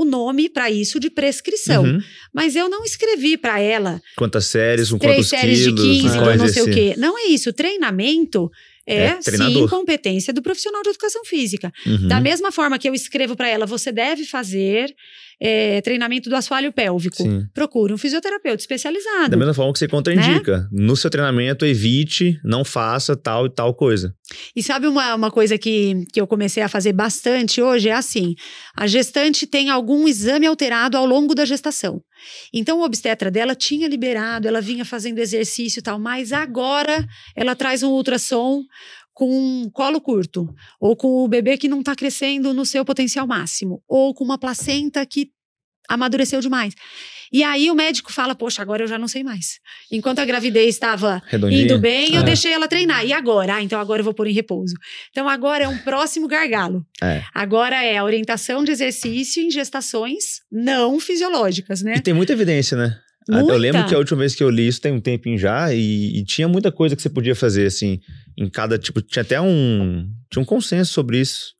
o nome para isso de prescrição. Uhum. Mas eu não escrevi para ela Quantas séries, com três quantos séries quilos, de 15, qual do não sei o exercício. quê. Não é isso. Treinamento é, É, sim competência do profissional de educação física. Uhum. Da mesma forma que eu escrevo para ela, você deve fazer é, treinamento do assoalho pélvico. Sim. Procure um fisioterapeuta especializado. Da mesma forma que você Né? contraindica. No seu treinamento, evite, não faça tal e tal coisa. E sabe uma, uma coisa que, que eu comecei a fazer bastante hoje? É assim: a gestante tem algum exame alterado ao longo da gestação. Então, o obstetra dela tinha liberado, ela vinha fazendo exercício e tal, mas agora ela traz um ultrassom com um colo curto, ou com o bebê que não está crescendo no seu potencial máximo, ou com uma placenta que amadureceu demais. E aí o médico fala: Poxa, agora eu já não sei mais. Enquanto a gravidez estava indo bem, eu É. deixei ela treinar. E agora? Ah, então agora eu vou pôr em repouso. Então agora é um próximo gargalo. É. Agora é a orientação de exercício em gestações não fisiológicas, né? E tem muita evidência, né? Muita. Eu lembro que a última vez que eu li isso tem um tempinho já e, e tinha muita coisa que você podia fazer, assim, em cada, tipo, tinha até um, tinha um consenso sobre isso.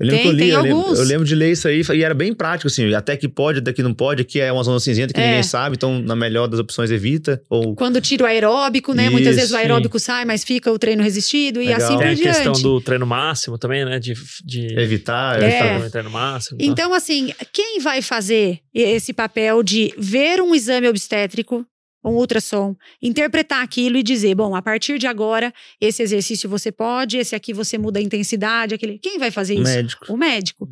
Eu lembro Tem- que eu li, tem eu lembro, alguns. eu lembro de ler isso aí e era bem prático, assim, até que pode, até que não pode, aqui é uma zona cinzenta que É. ninguém sabe, então na melhor das opções evita, ou... Quando tira o aeróbico, né? Muitas Isso, vezes o aeróbico sai, mas fica o treino resistido e Legal. assim Tem por a questão diante. do treino máximo também, né? De, de Evitar, É. evitar. o treino máximo. e tal. Então, assim, quem vai fazer esse papel de ver um exame obstétrico, um ultrassom, interpretar aquilo e dizer, bom, a partir de agora, esse exercício você pode, esse aqui você muda a intensidade, aquele. Quem vai fazer isso? médico. O médico.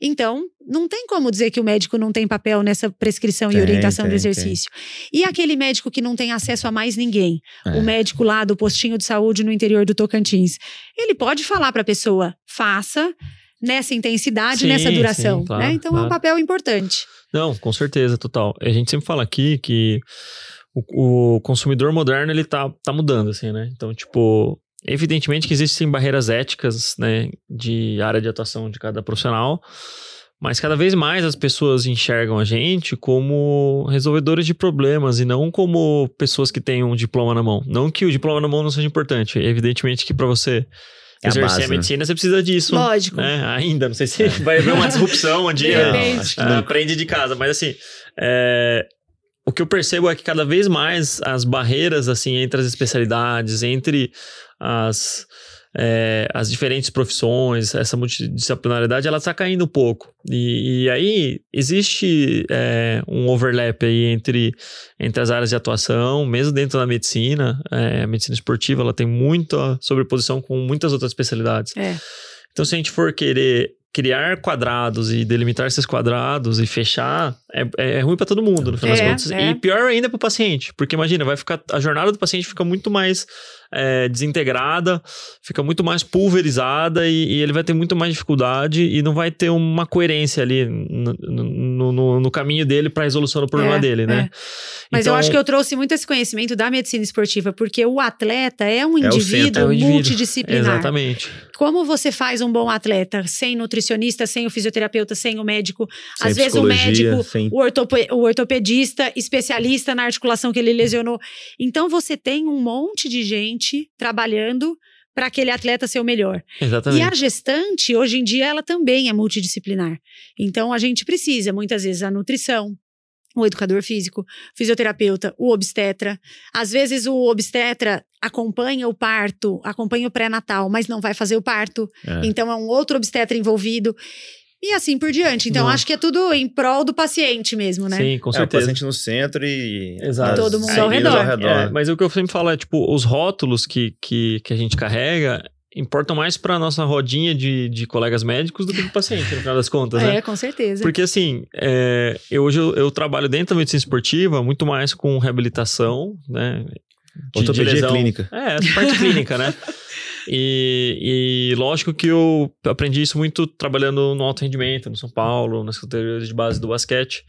Então, não tem como dizer que o médico não tem papel nessa prescrição e Tem, orientação tem, do exercício. E aquele médico que não tem acesso a mais ninguém, É. o médico lá do postinho de saúde no interior do Tocantins, ele pode falar para a pessoa, faça nessa intensidade, Sim, nessa duração. sim, claro, né? Então é claro. um papel importante. Não, com certeza, total. A gente sempre fala aqui que o, o consumidor moderno, ele tá, tá mudando, assim, né? Então, tipo, evidentemente que existem barreiras éticas, né, de área de atuação de cada profissional, mas cada vez mais as pessoas enxergam a gente como resolvedores de problemas e não como pessoas que têm um diploma na mão. Não que o diploma na mão não seja importante, evidentemente que para você É a exercer base, a né? medicina, você precisa disso. Lógico. Né? Ainda, não sei se vai haver uma disrupção um dia. Ah, não. aprende de casa, mas assim, é, o que eu percebo é que cada vez mais as barreiras assim entre as especialidades, entre as é, as diferentes profissões, essa multidisciplinaridade, ela está caindo um pouco. E, e aí existe é, um overlap aí entre, entre as áreas de atuação, mesmo dentro da medicina. É, a medicina esportiva ela tem muita sobreposição com muitas outras especialidades. É. Então, se a gente for querer criar quadrados e delimitar esses quadrados e fechar, é, é ruim para todo mundo, no final É, das contas. é. E pior ainda para o paciente, porque imagina, vai ficar a jornada do paciente fica muito mais é, desintegrada, fica muito mais pulverizada e, e, ele vai ter muito mais dificuldade e não vai ter uma coerência ali no, no, no, caminho dele para a resolução do problema É, dele, né? é. Mas Então, eu acho que eu trouxe muito esse conhecimento da medicina esportiva, porque o atleta é um É centro. indivíduo É o indivíduo. multidisciplinar. Exatamente. Como você faz um bom atleta sem nutricionista, sem o fisioterapeuta, sem o médico? Sem Às vezes o médico, sem- o, ortope- o ortopedista, especialista na articulação que ele lesionou. Então você tem um monte de gente trabalhando para aquele atleta ser o melhor. E Exatamente. a gestante, hoje em dia, ela também é multidisciplinar. Então, a gente precisa, muitas vezes, a nutrição, o educador físico, fisioterapeuta, o obstetra. Às vezes, o obstetra acompanha o parto, acompanha o pré-natal, mas não vai fazer o parto. É. Então, é um outro obstetra envolvido. E assim por diante. Então, Nossa. acho que é tudo em prol do paciente mesmo, né? Sim, com É, o certeza. paciente no centro e Exato. Todo mundo ao meninas redor. É, mas o que eu sempre falo é, tipo, os rótulos que, que, que a gente carrega importam mais para nossa rodinha de, de colegas médicos do que do paciente, no final das contas, né? É, com certeza. Porque assim, é, eu, hoje eu, eu trabalho dentro da medicina esportiva muito mais com reabilitação, né? de- ortopedia clínica. É, essa parte clínica, né? E, e lógico que eu aprendi isso muito trabalhando no alto rendimento, no São Paulo, nas categorias de base do basquete.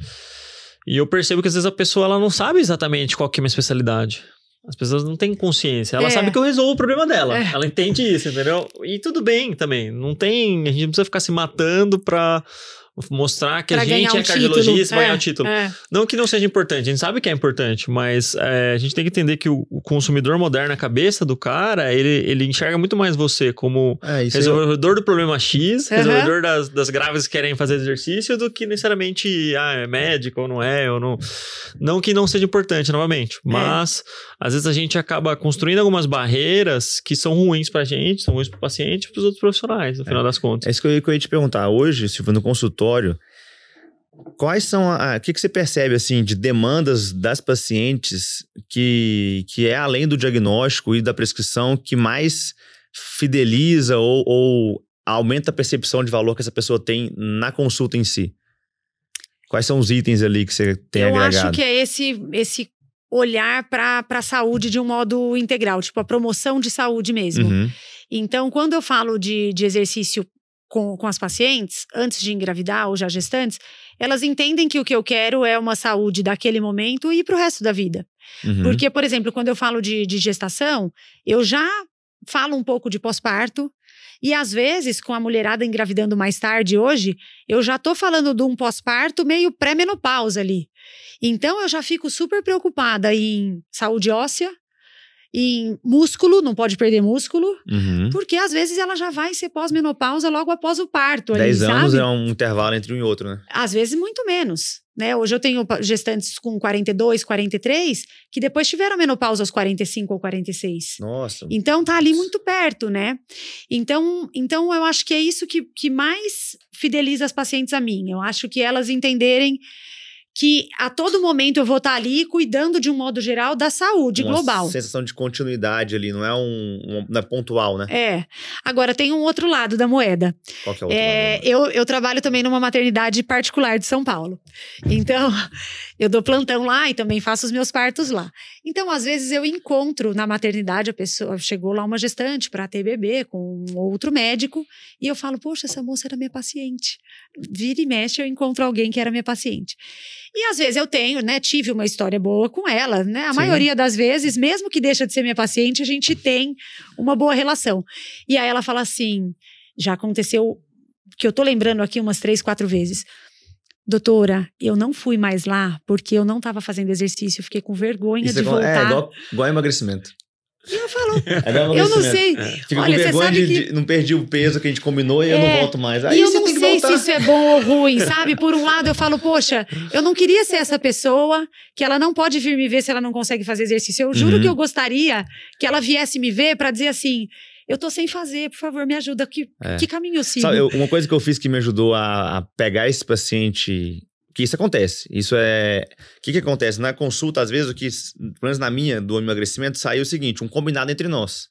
E eu percebo que às vezes a pessoa ela não sabe exatamente qual que é a minha especialidade. As pessoas não têm consciência. Ela É. sabe que eu resolvo o problema dela. É. Ela entende isso, entendeu? E tudo bem também. Não tem. A gente não precisa ficar se matando pra mostrar que Pra a gente um é cardiologista vai ganhar É, um título. é. Não que não seja importante, a gente sabe que é importante, mas é, a gente tem que entender que o, o consumidor moderno, a cabeça do cara, ele, ele enxerga muito mais você como É, resolvedor do problema X, Aham. resolvedor das, das graves que querem fazer exercício, do que necessariamente, ah, é médico ou não é, ou não. Não que não seja importante, novamente, mas às vezes a gente acaba construindo algumas barreiras que são ruins pra gente, são ruins pro paciente e pros outros profissionais, no final das contas. É isso que eu, que eu ia te perguntar. Hoje, se for no consultório, quais são a. a- O que, que você percebe, assim, de demandas das pacientes que, que é além do diagnóstico e da prescrição que mais fideliza ou, ou aumenta a percepção de valor que essa pessoa tem na consulta em si? Quais são os itens ali que você tem eu agregado? acho que é esse, esse olhar para a saúde de um modo integral, tipo a promoção de saúde mesmo. Uhum. Então, quando eu falo de, de exercício com, com as pacientes, antes de engravidar ou já gestantes, elas entendem que o que eu quero é uma saúde daquele momento e para o resto da vida. Uhum. Porque, por exemplo, quando eu falo de, de gestação, eu já falo um pouco de pós-parto. E às vezes, com a mulherada engravidando mais tarde hoje, eu já tô falando de um pós-parto meio pré-menopausa ali. Então eu já fico super preocupada em saúde óssea, em músculo, não pode perder músculo, Uhum. porque às vezes ela já vai ser pós-menopausa logo após o parto ali, 10 anos sabe? é um intervalo entre um e outro, né? Às vezes muito menos, né? Hoje eu tenho gestantes com 42, 43, que depois tiveram menopausa aos 45 ou 46. Nossa. Então tá ali muito perto, né? Então, então eu acho que é isso que, que mais fideliza as pacientes a mim. Eu acho que elas entenderem que a todo momento eu vou estar ali cuidando de um modo geral da saúde uma global. sensação de continuidade ali, não é um, um- não é pontual, né? É. Agora tem um outro lado da moeda. Qual que é o outro É, lado? eu, eu trabalho também numa maternidade particular de São Paulo. Então, eu dou plantão lá e também faço os meus partos lá. Então, às vezes, eu encontro na maternidade a pessoa. Chegou lá uma gestante para ter bebê com um outro médico. E eu falo, poxa, essa moça era minha paciente. Vira e mexe, eu encontro alguém que era minha paciente. E às vezes eu tenho, né? Tive uma história boa com ela, né? A Sim. maioria das vezes, mesmo que deixa de ser minha paciente, a gente tem uma boa relação. E aí ela fala assim: já aconteceu que eu tô lembrando aqui umas três, quatro vezes. Doutora, eu não fui mais lá porque eu não estava fazendo exercício, eu fiquei com vergonha Isso de é, voltar. é igual, igual emagrecimento. E eu falo, *laughs* É eu não sei. Fica Olha, com vergonha de, que- de- não perdi o peso que a gente combinou e eu não É, volto mais. Aí e eu não sei se isso é bom ou ruim, sabe? Por um lado, eu falo, poxa, eu não queria ser essa pessoa que ela não pode vir me ver se ela não consegue fazer exercício. Eu juro Uhum. que eu gostaria que ela viesse me ver para dizer assim: eu tô sem fazer, por favor, me ajuda. Que, É. que caminho eu sigo? Sabe, eu- uma coisa que eu fiz que me ajudou a, a pegar esse paciente. Que isso acontece. Isso é. O que, que acontece? Na consulta, às vezes, o que, pelo menos na minha, do emagrecimento, saiu o seguinte: um combinado entre nós.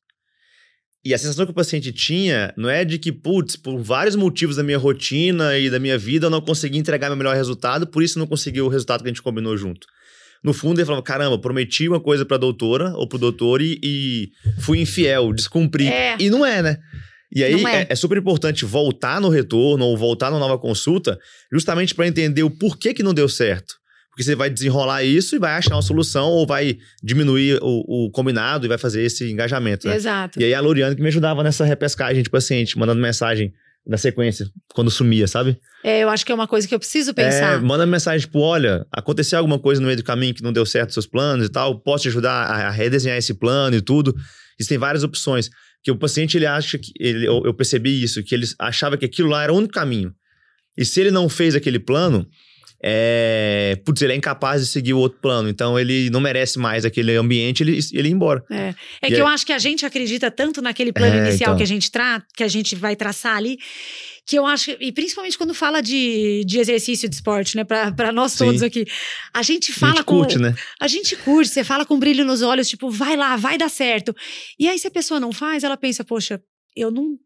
E a sensação que o paciente tinha não é de que, putz, por vários motivos da minha rotina e da minha vida, eu não consegui entregar meu melhor resultado, por isso não consegui o resultado que a gente combinou junto. No fundo ele falava, caramba, prometi uma coisa pra doutora ou pro doutor e, e fui infiel, descumpri. É. E não é, né? E aí é. é. é super importante voltar no retorno ou voltar na nova consulta, justamente para entender o porquê que não deu certo. Porque você vai desenrolar isso e vai achar uma solução ou vai diminuir o, o combinado e vai fazer esse engajamento, né? Exato. E aí a Loriane que me ajudava nessa repescagem de paciente, mandando mensagem na sequência, quando sumia, sabe? É, eu acho que é uma coisa que eu preciso É, pensar. manda mensagem, tipo, olha, aconteceu alguma coisa no meio do caminho que não deu certo nos seus planos e tal, posso te ajudar a, a redesenhar esse plano e tudo. Existem várias opções. Que o paciente, ele acha que, ele, eu, eu percebi isso, que ele achava que aquilo lá era o único caminho. E se ele não fez aquele plano, é, putz, ele é incapaz de seguir o outro plano. Então, ele não merece mais aquele ambiente, ele, ele ia embora. É, é que eu acho que a gente acredita tanto naquele plano É, inicial então. que a gente tra que a gente vai traçar ali, que eu acho, e principalmente quando fala de, de exercício de esporte, né, para nós Sim. todos aqui, a gente a fala gente com curte, né? a gente curte, você fala com brilho nos olhos, tipo, vai lá, vai dar certo. E aí se a pessoa não faz, ela pensa, poxa, eu não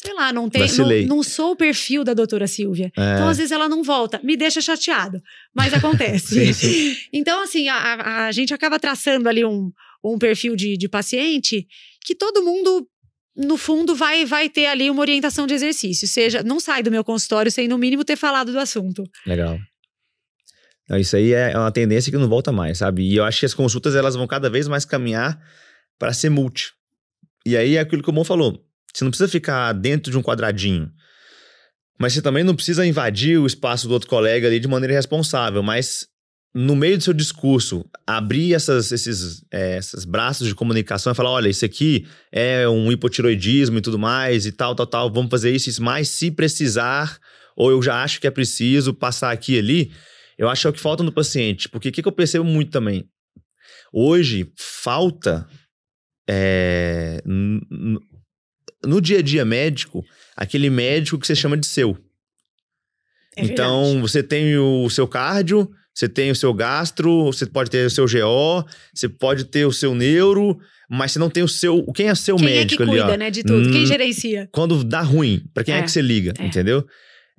Sei lá, não tem. Não, não sou o perfil da doutora Silvia. É. Então, às vezes, ela não volta. Me deixa chateado. Mas acontece. *laughs* Sim, sim. *laughs* Então, assim, a, a- a gente acaba traçando ali um, um perfil de, de paciente que todo mundo, no fundo, vai, vai ter ali uma orientação de exercício. Seja, não sai do meu consultório sem, no mínimo, ter falado do assunto. Legal. Não, isso aí é uma tendência que não volta mais, sabe? E eu acho que as consultas elas vão cada vez mais caminhar para ser multi. E aí é aquilo que o Mon falou. Você não precisa ficar dentro de um quadradinho. Mas você também não precisa invadir o espaço do outro colega ali de maneira irresponsável. Mas no meio do seu discurso, abrir essas, esses, é, esses braços de comunicação e falar: olha, isso aqui é um hipotiroidismo e tudo mais, e tal, tal, tal, vamos fazer isso, isso mais se precisar, ou eu já acho que é preciso passar aqui e ali. Eu acho que é o que falta no paciente. Porque o que, que eu percebo muito também? Hoje, falta. é, no dia a dia médico, aquele médico que você chama de seu. É então, verdade. você tem o seu cardio, você tem o seu gastro, você pode ter o seu GO, você pode ter o seu neuro, mas você não tem o seu. Quem é seu Quem é que médico ali, cuida, ó? né, de tudo? Quem Hum, gerencia? quando dá ruim, pra quem é, É, que você liga, é. entendeu?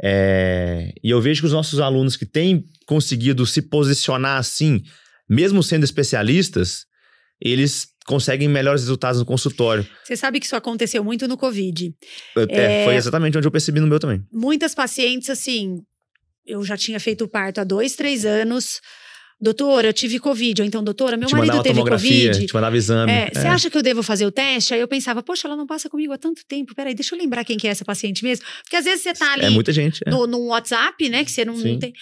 É, e eu vejo que os nossos alunos que têm conseguido se posicionar assim, mesmo sendo especialistas, eles conseguem melhores resultados no consultório. Você sabe que isso aconteceu muito no Covid. É, É. foi exatamente onde eu percebi no meu também. Muitas pacientes, assim, eu já tinha feito o parto há dois, três anos. Doutora, eu tive Covid. Ou então, doutora, meu te marido teve Covid. te mandava exame. É, Você É. acha que eu devo fazer o teste? Aí eu pensava, poxa, ela não passa comigo há tanto tempo. Peraí, deixa eu lembrar quem que é essa paciente mesmo. Porque às vezes você tá ali É muita gente. é. no, num WhatsApp, né? Que você não, não tem.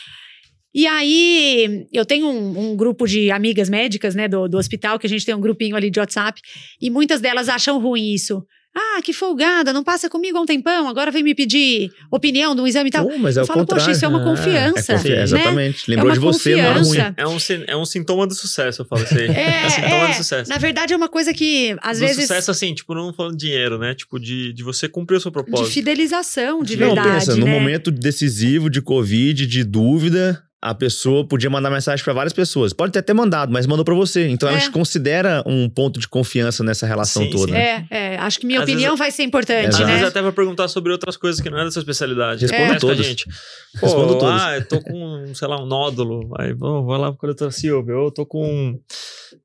E aí, eu tenho um, um grupo de amigas médicas, né, do, do hospital, que a gente tem um grupinho ali de WhatsApp, e muitas delas acham ruim isso. Ah, que folgada, não passa comigo há um tempão, agora vem me pedir opinião de um exame e tal. Pô, mas é eu o falo, contrário. poxa, isso é uma confiança. É confi- né? Exatamente. Lembrou É de você, não era ruim. É um, é um sintoma do sucesso, eu falo assim. *laughs* É, um sintoma é. do sucesso. Na verdade, é uma coisa que, às do vezes, sucesso, assim, tipo, não falando de dinheiro, né? Tipo, de, de você cumprir o seu de propósito. fidelização, de não, verdade, pensa, no né? momento decisivo de Covid, de dúvida, a pessoa podia mandar mensagem pra várias pessoas. Pode ter até mandado, mas mandou pra você. Então ela É. te considera um ponto de confiança nessa relação Sim, toda. sim. né? É, é, acho que minha Às opinião vezes- vai ser importante, Às Exato. né? vezes até vai perguntar sobre outras coisas que não é da sua especialidade. Respondo Honesta, todas. gente. *laughs* Respondo Pô, todas. Ah, eu tô com, sei lá, um nódulo. Aí, vou, vou lá com a doutora Silvia. Eu tô com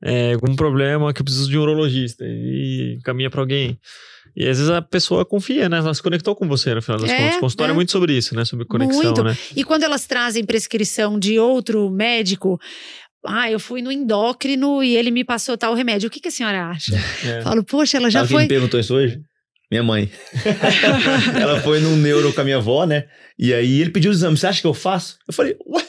é, algum problema que eu preciso de um urologista. E caminha pra alguém. E às vezes a pessoa confia, né? Ela se conectou com você no final das É, contas. O consultório é. é. muito sobre isso, né? Sobre conexão, Muito. né? E quando elas trazem prescrição de outro médico, ah, eu fui no endócrino e ele me passou tal remédio. O que, que a senhora acha? *laughs* É. Falo, poxa, ela já Sabe quem foi. me perguntou isso hoje? Minha mãe. *laughs* ela foi num neuro com a minha avó, né? E aí ele pediu o exame. Você acha que eu faço? Eu falei, ué,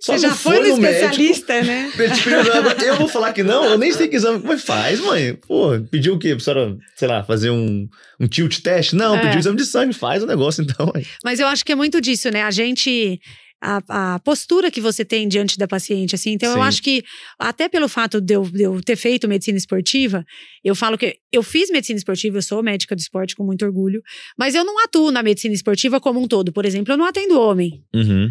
só Você já foi no médico. especialista, né? *laughs* Pediu exame. Eu vou falar que não, eu nem sei que exame. Mas faz, mãe. Pô, pediu o quê? Pra senhora, sei lá, fazer um, um tilt test? Não, É. pediu exame de sangue, faz o negócio então. aí. Mas eu acho que é muito disso, né? A gente. A, a postura que você tem diante da paciente, assim. Então, eu Sim. acho que, até pelo fato de eu, de eu ter feito medicina esportiva, eu falo que eu fiz medicina esportiva, eu sou médica do esporte com muito orgulho, mas eu não atuo na medicina esportiva como um todo. Por exemplo, eu não atendo homem. Uhum.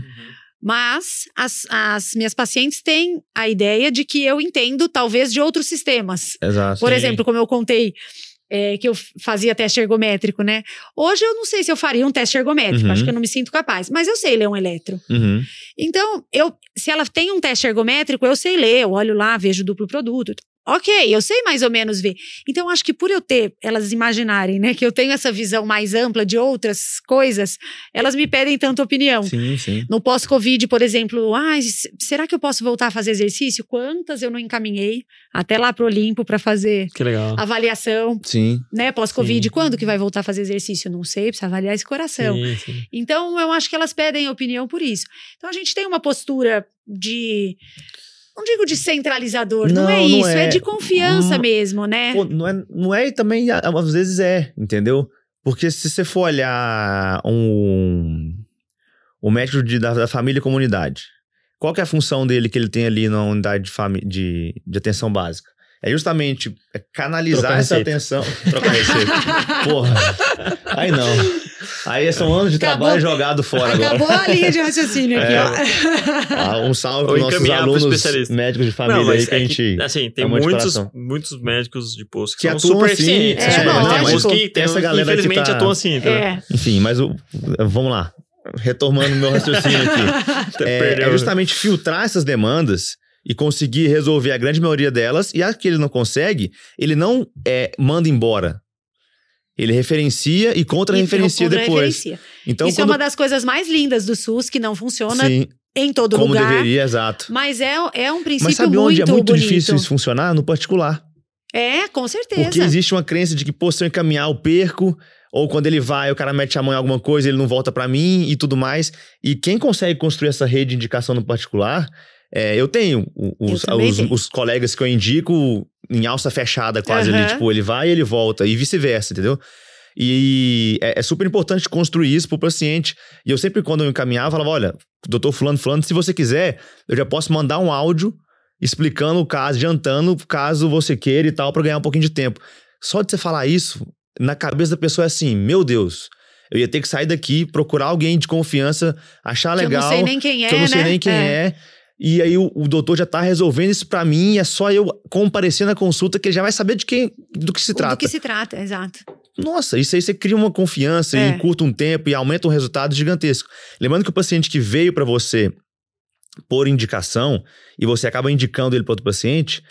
Mas as, as minhas pacientes têm a ideia de que eu entendo, talvez, de outros sistemas. Exato. Por exemplo, como eu contei é, que eu fazia teste ergométrico, né? Hoje eu não sei se eu faria um teste ergométrico, Uhum. acho que eu não me sinto capaz, mas eu sei ler um eletro. Uhum. Então, eu, se ela tem um teste ergométrico, eu sei ler, eu olho lá, vejo o duplo produto. Ok, eu sei mais ou menos ver. Então, acho que por eu ter, elas imaginarem, né, que eu tenho essa visão mais ampla de outras coisas, elas me pedem tanta opinião. Sim, sim. No pós-Covid, por exemplo, ah, será que eu posso voltar a fazer exercício? Quantas eu não encaminhei até lá pro Olimpo para fazer Que legal. avaliação, Sim. né? Pós-Covid, quando que vai voltar a fazer exercício? Não sei, precisa avaliar esse coração. Sim, sim. Então, eu acho que elas pedem opinião por isso. Então, a gente tem uma postura de. Não digo de centralizador, não, Não, é não isso, é. é. de confiança Hum, mesmo, né? Pô, não é, não é e também, às vezes é, entendeu? Porque se você for olhar um, o médico de- da, da família e comunidade, qual que é a função dele que ele tem ali na unidade de, fami- de, de atenção básica? É justamente é canalizar essa atenção. Trocar receita. *laughs* Porra. Aí não. Aí são anos de Acabou- trabalho jogado fora agora. Acabou a linha de raciocínio aqui, É. ó. Ah, um salve para nossos encaminhar pro alunos médicos de família Não, aí que a é gente. assim, tem de muitos, muitos médicos de posto Que que, são atuam super assim, cientes. é, né? mas tem lógico. alguns que tem, Essa galera que infelizmente tá- atuam assim. É. Enfim, mas o, vamos lá. Retomando meu raciocínio aqui. *laughs* É, é justamente filtrar essas demandas e conseguir resolver a grande maioria delas. E a que ele não consegue, ele não é, manda embora. Ele referencia e contra-referencia contra depois. referencia. Então, Isso é quando... uma das coisas mais lindas do SUS, que não funciona Sim, em todo como lugar. deveria, exato. Mas é, é um princípio Mas sabe muito onde é muito bonito. difícil isso funcionar? No particular. É, com certeza. Porque existe uma crença de que, pô, se eu encaminhar, eu perco. Ou quando ele vai, o cara mete a mão em alguma coisa, ele não volta pra mim e tudo mais. E quem consegue construir essa rede de indicação no particular, é, eu tenho os, Eu os- tenho. os colegas que eu indico em alça fechada quase ali. Aham. Tipo, ele vai e ele volta. E vice-versa, entendeu? E é, é super importante construir isso pro paciente. E eu sempre, quando eu encaminhava, falava: olha, doutor Fulano, Fulano, se você quiser, eu já posso mandar um áudio explicando o caso, adiantando caso você queira e tal, pra ganhar um pouquinho de tempo. Só de você falar isso, na cabeça da pessoa é assim: meu Deus, eu ia ter que sair daqui, procurar alguém de confiança, achar Que legal. eu não sei nem quem é, que eu não sei né? nem quem é. E aí o, o doutor já tá resolvendo isso pra mim, e é só eu comparecer na consulta que ele já vai saber de quem, do que se trata. Do que se trata, exato. Nossa, isso aí você cria uma confiança É. e encurta um tempo e aumenta um resultado gigantesco. Lembrando que o paciente que veio pra você por indicação e você acaba indicando ele para outro paciente,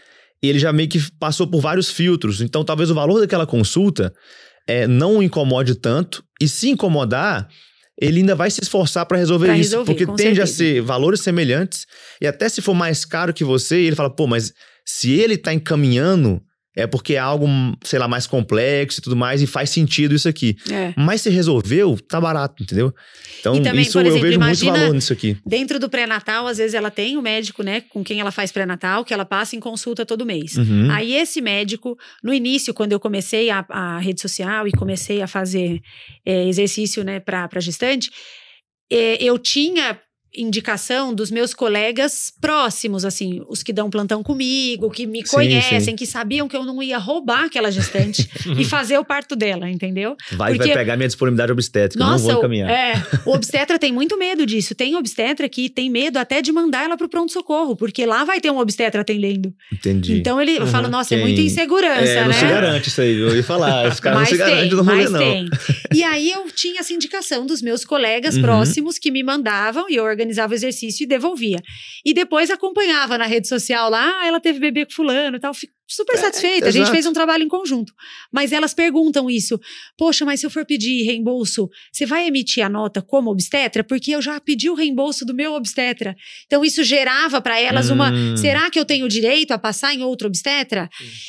ele já meio que passou por vários filtros. Então, talvez o valor daquela consulta é, não o incomode tanto e se incomodar, ele ainda vai se esforçar para resolver Pra isso, resolver, porque tende a certeza. ser valores semelhantes e até se for mais caro que você, ele fala, pô, mas se ele tá encaminhando é porque é algo, sei lá, mais complexo e tudo mais e faz sentido isso aqui. É. Mas se resolveu, tá barato, entendeu? Então, também, isso por eu exemplo, vejo muito valor nisso aqui. Dentro do pré-natal, às vezes ela tem o médico, né, com quem ela faz pré-natal, que ela passa em consulta todo mês. Uhum. Aí esse médico, no início, quando eu comecei a, a rede social e comecei a fazer é, exercício, né, para gestante, é, eu tinha indicação dos meus colegas próximos, assim, os que dão plantão comigo, que me Sim, conhecem, sim. que sabiam que eu não ia roubar aquela gestante *laughs* e fazer o parto dela, entendeu? Vai, porque- vai pegar minha disponibilidade obstétrica, eu não vou encaminhar. é, o obstetra tem muito medo disso. Tem obstetra que tem medo até de mandar ela pro pronto-socorro, porque lá vai ter um obstetra atendendo. Entendi. Então ele, eu Uhum. falo, nossa, é Quem- muita insegurança, é, não né? se garante isso aí, eu ia falar. *laughs* Os caras não se garantem tem, no rolê, mas não. tem. E aí eu tinha essa indicação dos meus colegas Uhum. próximos que me mandavam e eu organizava o exercício e devolvia. E depois acompanhava na rede social lá, ah, ela teve bebê com fulano e tal. Fico super É, satisfeita. A gente fez um trabalho em conjunto. Mas elas perguntam isso. Poxa, mas se eu for pedir reembolso, você vai emitir a nota como obstetra? Porque eu já pedi o reembolso do meu obstetra. Então isso gerava para elas uma Hum. Será que eu tenho direito a passar em outro obstetra?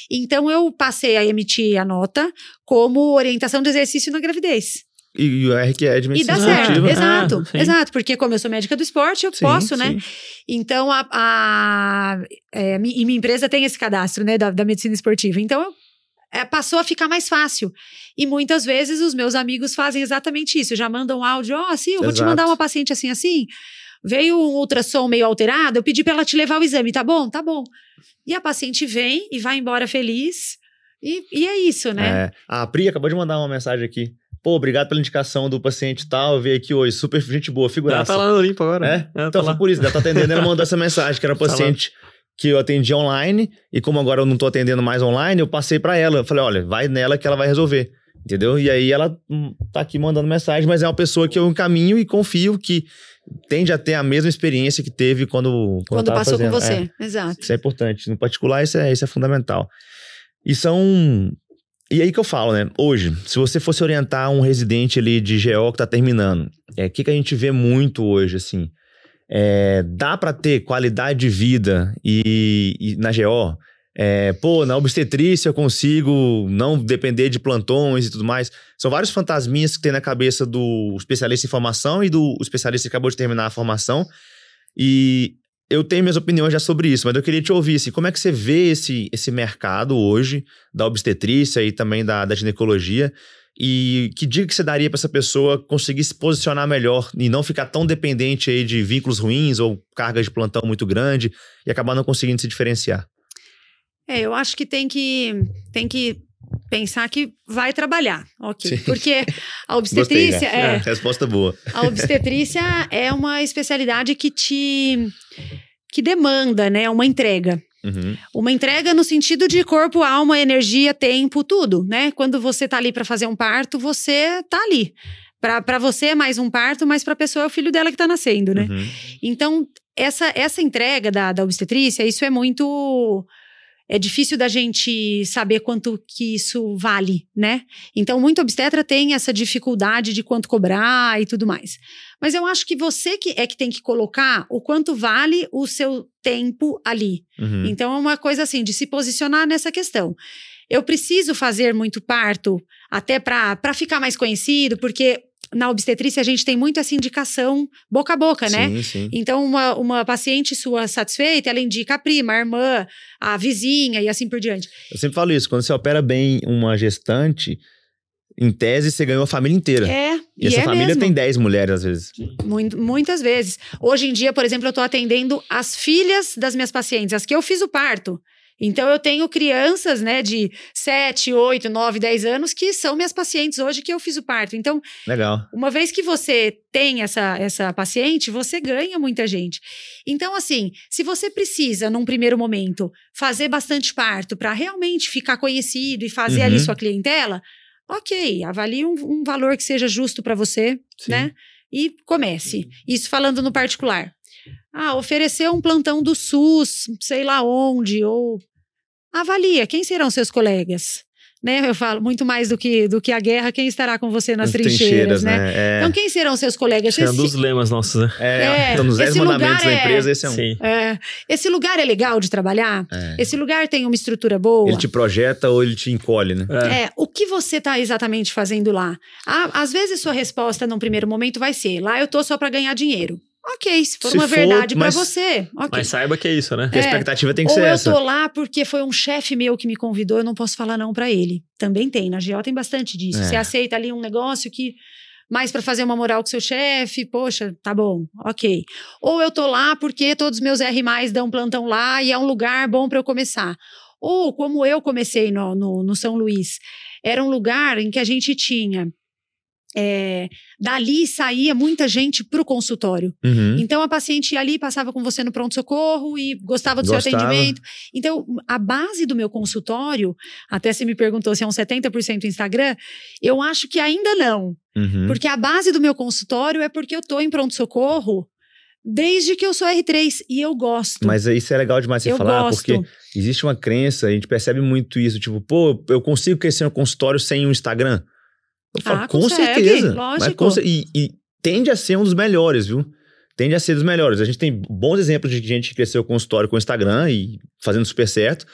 Então eu passei a emitir a nota como orientação de exercício na gravidez. E o R que é de E medicina dá certo, esportiva. exato, Ah, exato, porque como eu sou médica do esporte, eu Sim, posso, né? sim. Então a, a- é, e minha empresa tem esse cadastro, né, da, da medicina esportiva. Então eu- é, passou a ficar mais fácil. E muitas vezes os meus amigos fazem exatamente isso, já mandam áudio, ó, assim, eu vou te mandar uma paciente assim assim. Veio um ultrassom meio alterado, eu pedi pra ela te levar o exame, tá bom? Tá bom. E a paciente vem e vai embora feliz. E, e é isso, né? É. A Pri acabou de mandar uma mensagem aqui. Pô, obrigado pela indicação do paciente e tal. Eu vi aqui hoje. Super gente boa, Ela figuraça. tá lá no Olimpo agora. É? Ela Então, tá lá. foi por isso, ela tá atendendo, ela mandou essa mensagem, que era um *laughs* Tá lá. paciente que eu atendi online, e como agora eu não tô atendendo mais online, eu passei para ela. Eu falei, olha, vai nela que ela vai resolver. Entendeu? E aí ela hum, tá aqui mandando mensagem, mas é uma pessoa que eu encaminho e confio que tende a ter a mesma experiência que teve quando Quando, passou fazendo. com você, É, exato. isso é importante. No particular, isso é, isso é fundamental. E são. E aí que eu falo, né? Hoje, se você fosse orientar um residente ali de GO que tá terminando, é, o que, que a gente vê muito hoje, assim? É, dá para ter qualidade de vida e, e na GO? É, pô, na obstetrícia eu consigo não depender de plantões e tudo mais. São vários fantasminhas que tem na cabeça do especialista em formação e do especialista que acabou de terminar a formação. E eu tenho minhas opiniões já sobre isso, mas eu queria te ouvir, assim, como é que você vê esse, esse mercado hoje da obstetrícia e também da, da ginecologia? E que dica que você daria para essa pessoa conseguir se posicionar melhor e não ficar tão dependente aí de vínculos ruins ou cargas de plantão muito grande e acabar não conseguindo se diferenciar? É, eu acho que tem que tem que pensar que vai trabalhar, ok? Sim. Porque a *laughs* Gostei, obstetrícia né? é, Resposta boa. a obstetrícia é uma especialidade que te que demanda, né, uma entrega. Uhum. Uma entrega no sentido de corpo, alma, energia, tempo, tudo, né? Quando você tá ali para fazer um parto, você tá ali. Para você é mais um parto, mas para a pessoa é o filho dela que tá nascendo, né? Uhum. Então, essa, essa entrega da, da obstetrícia, isso é muito. É difícil da gente saber quanto que isso vale, né? Então, muito obstetra tem essa dificuldade de quanto cobrar e tudo mais. Mas eu acho que você que é que tem que colocar o quanto vale o seu tempo ali. Uhum. Então, é uma coisa assim, de se posicionar nessa questão. Eu preciso fazer muito parto até para ficar mais conhecido, porque na obstetrícia a gente tem muito essa indicação boca a boca, né? Sim, sim. Então, uma, uma paciente sua satisfeita, ela indica a prima, a irmã, a vizinha e assim por diante. Eu sempre falo isso, quando você opera bem uma gestante, em tese você ganhou a família inteira. É, E, e, essa é família mesmo. tem 10 mulheres, às vezes. Muitas vezes. Hoje em dia, por exemplo, eu estou atendendo as filhas das minhas pacientes, as que eu fiz o parto. Então, eu tenho crianças, né, de 7, 8, 9, 10 anos que são minhas pacientes hoje que eu fiz o parto. Então, Legal. Uma vez que você tem essa, essa paciente, você ganha muita gente. Então, assim, se você precisa, num primeiro momento, fazer bastante parto para realmente ficar conhecido e fazer ali Uhum. sua clientela, ok, avalie um, um valor que seja justo para você, Sim. né? E comece. Isso falando no particular. Ah, oferecer um plantão do SUS, sei lá onde, ou avalia quem serão seus colegas. Né? Eu falo muito mais do que, do que a guerra, quem estará com você nas As trincheiras, né? É, Então, quem serão seus colegas? Esse é um dos lemas nossos, né? é, é, então, nos 10 esse mandamentos lugar da é- empresa, esse é um. Sim. é, esse lugar é legal de trabalhar? É. Esse lugar tem uma estrutura boa? Ele te projeta ou ele te encolhe, né? É. É, o que você está exatamente fazendo lá? Ah, às vezes sua resposta num primeiro momento vai ser: lá eu tô só para ganhar dinheiro. Ok, se for Se uma for, verdade para você, ok. Mas saiba que é isso, né? Porque a É. expectativa tem que Ou ser eu essa. tô lá porque foi um chefe meu que me convidou, eu não posso falar não para ele. Também tem, na GO tem bastante disso. É. Você aceita ali um negócio que mais para fazer uma moral com seu chefe, poxa, tá bom, ok. Ou eu tô lá porque todos os meus R+, dão plantão lá e é um lugar bom para eu começar. Ou como eu comecei no, no, no São Luís, era um lugar em que a gente tinha é, dali saía muita gente para o consultório. Uhum. Então a paciente ia ali, passava com você no pronto-socorro e gostava do seu Gostava. atendimento. Então, a base do meu consultório, até você me perguntou se é um 70% Instagram, eu acho que ainda não. Uhum. Porque a base do meu consultório é porque eu tô em pronto-socorro desde que eu sou R3 e eu gosto. Mas isso é legal demais você eu falar, gosto. porque existe uma crença, a gente percebe muito isso, tipo, pô, eu consigo crescer no consultório sem um Instagram? Eu falo, Ah, com consegue, certeza. Lógico. com e, e tende a ser um dos melhores, viu? Tende a ser dos melhores. A gente tem bons exemplos de gente que cresceu o consultório com Instagram e fazendo super certo,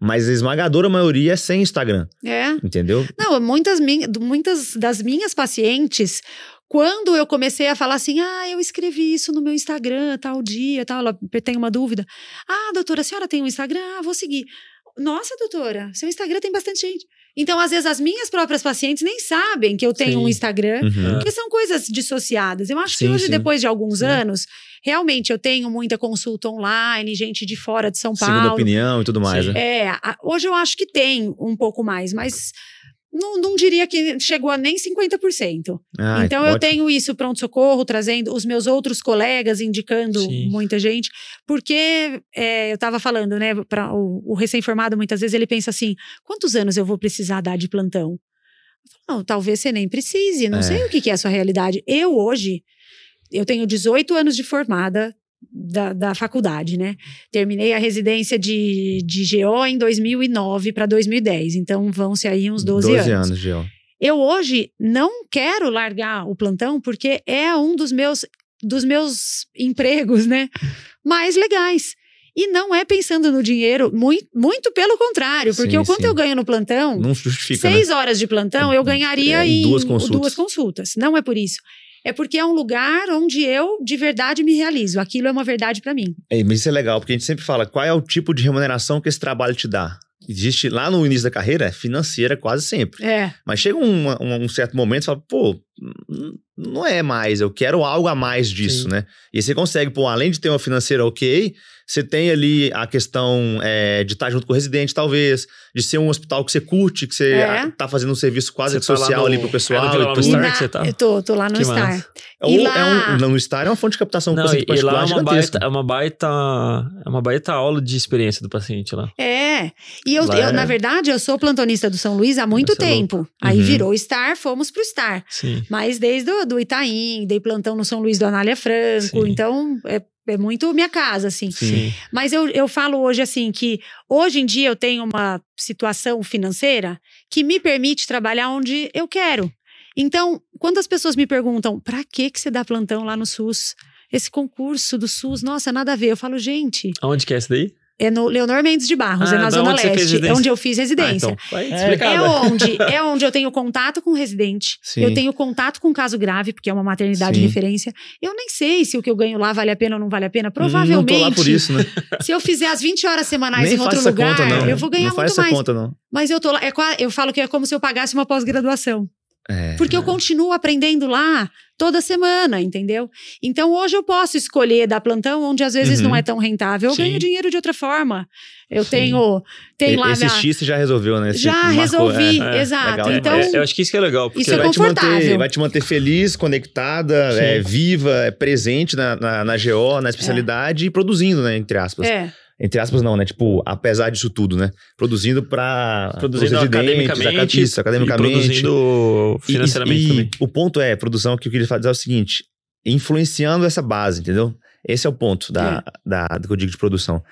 mas a esmagadora maioria é sem Instagram, É. entendeu? Não, muitas, min- muitas das minhas pacientes, quando eu comecei a falar assim, ah, eu escrevi isso no meu Instagram, tal dia, tal, ela tem uma dúvida. Ah, doutora, a senhora tem um Instagram? Ah, vou seguir. Nossa, doutora, seu Instagram tem bastante gente. Então, às vezes, as minhas próprias pacientes nem sabem que eu tenho Sim. um Instagram. Uhum. Porque são coisas dissociadas. Eu acho Sim, que hoje, sim. depois de alguns anos, realmente eu tenho muita consulta online, gente de fora de São Segunda Paulo. opinião e tudo mais, né? É, hoje eu acho que tem um pouco mais, mas não, não diria que chegou a nem 50%. Ah, então eu ótimo. tenho isso pronto-socorro, trazendo os meus outros colegas, indicando Sim. muita gente, porque é, eu estava falando, né, para o, o recém-formado, muitas vezes ele pensa assim: quantos anos eu vou precisar dar de plantão? Eu falo, Não, talvez você nem precise, não É. sei o que, que é a sua realidade. Eu hoje, eu tenho 18 anos de formada da, da faculdade, né? Terminei a residência de, de GO em 2009 para 2010, então vão-se aí uns 12, 12 anos. anos, Gil. Eu hoje não quero largar o plantão porque é um dos meus dos meus empregos, né, mais legais. E não é pensando no dinheiro, muito, muito pelo contrário, porque Sim, o quanto sim. eu ganho no plantão, Não justifica, né? seis horas de plantão, eu ganharia É, em em duas consultas. duas consultas. Não é por isso. É porque é um lugar onde eu de verdade me realizo. Aquilo é uma verdade para mim. É, mas isso é legal, porque a gente sempre fala qual é o tipo de remuneração que esse trabalho te dá. Existe lá no início da carreira, é financeira quase sempre. É. Mas chega um, um- um certo momento e fala, pô, não é mais, eu quero algo a mais disso, Sim. né? E você consegue, pô, além de ter uma financeira ok, você tem ali a questão é, de estar junto com o residente, talvez, de ser um hospital que você curte, que você É. tá fazendo um serviço quase Você tá lá social no- ali pro é pessoal. no e Vila tudo. Star que você tá? Eu tô, tô lá no Que Star. massa. Ou E é lá- um, no Star é uma fonte de captação Não, paciente e, e lá é uma, baita, é, uma baita, é uma baita aula de experiência do paciente lá. É. E eu, Lá eu, é- na verdade, eu sou plantonista do São Luís há muito é tempo. Aí Uhum. virou Star, fomos pro Star. Sim. Mas desde o do Itaim, dei plantão no São Luís do Anália Franco. Sim. Então, é, é muito minha casa, assim. Sim. Mas eu, eu falo hoje assim que hoje em dia eu tenho uma situação financeira que me permite trabalhar onde eu quero. Então, quando as pessoas me perguntam para que que você dá plantão lá no SUS? Esse concurso do SUS, nossa, nada a ver. Eu falo, gente, Aonde que é esse daí? É no Leonor Mendes de Barros, Ah, é na Zona Leste, é onde eu fiz Ah, residência. então, vai É. É onde, *laughs* é onde eu tenho contato com o residente. Sim. Eu tenho contato com caso grave, porque é uma maternidade de Sim. referência. Eu nem sei se o que eu ganho lá vale a pena ou não vale a pena. Não Provavelmente. tô lá por isso, né? *laughs* Se eu fizer as 20 horas semanais Nem em outro lugar, conta, não. eu vou ganhar não muito mais. conta, não. Mas eu tô lá, é eu falo que é como se eu pagasse uma pós-graduação. É. Porque eu continuo aprendendo lá toda semana, entendeu? Então hoje eu posso escolher dar plantão onde às vezes Uhum. não é tão rentável. Eu Sim. ganho dinheiro de outra forma. Eu Sim. tenho. Tem E- lá Esse minha. X você já resolveu, né? Esse Já marcou, resolvi, é. é, exato. legal, então, É, eu acho que isso que é legal. Porque Isso é vai te, manter, confortável. vai te manter feliz, conectada, é, viva, é, presente na, na, na GO, na especialidade e produzindo, né? Entre aspas. é. Entre aspas, não, né? Tipo, apesar disso tudo, né? Produzindo para produzindo academicamente, isso, academicamente. e produzindo E- financeiramente e, também. O ponto é, produção, que eu queria fazer é o seguinte: influenciando essa base, entendeu? Esse é o ponto da, da, do que eu digo de produção.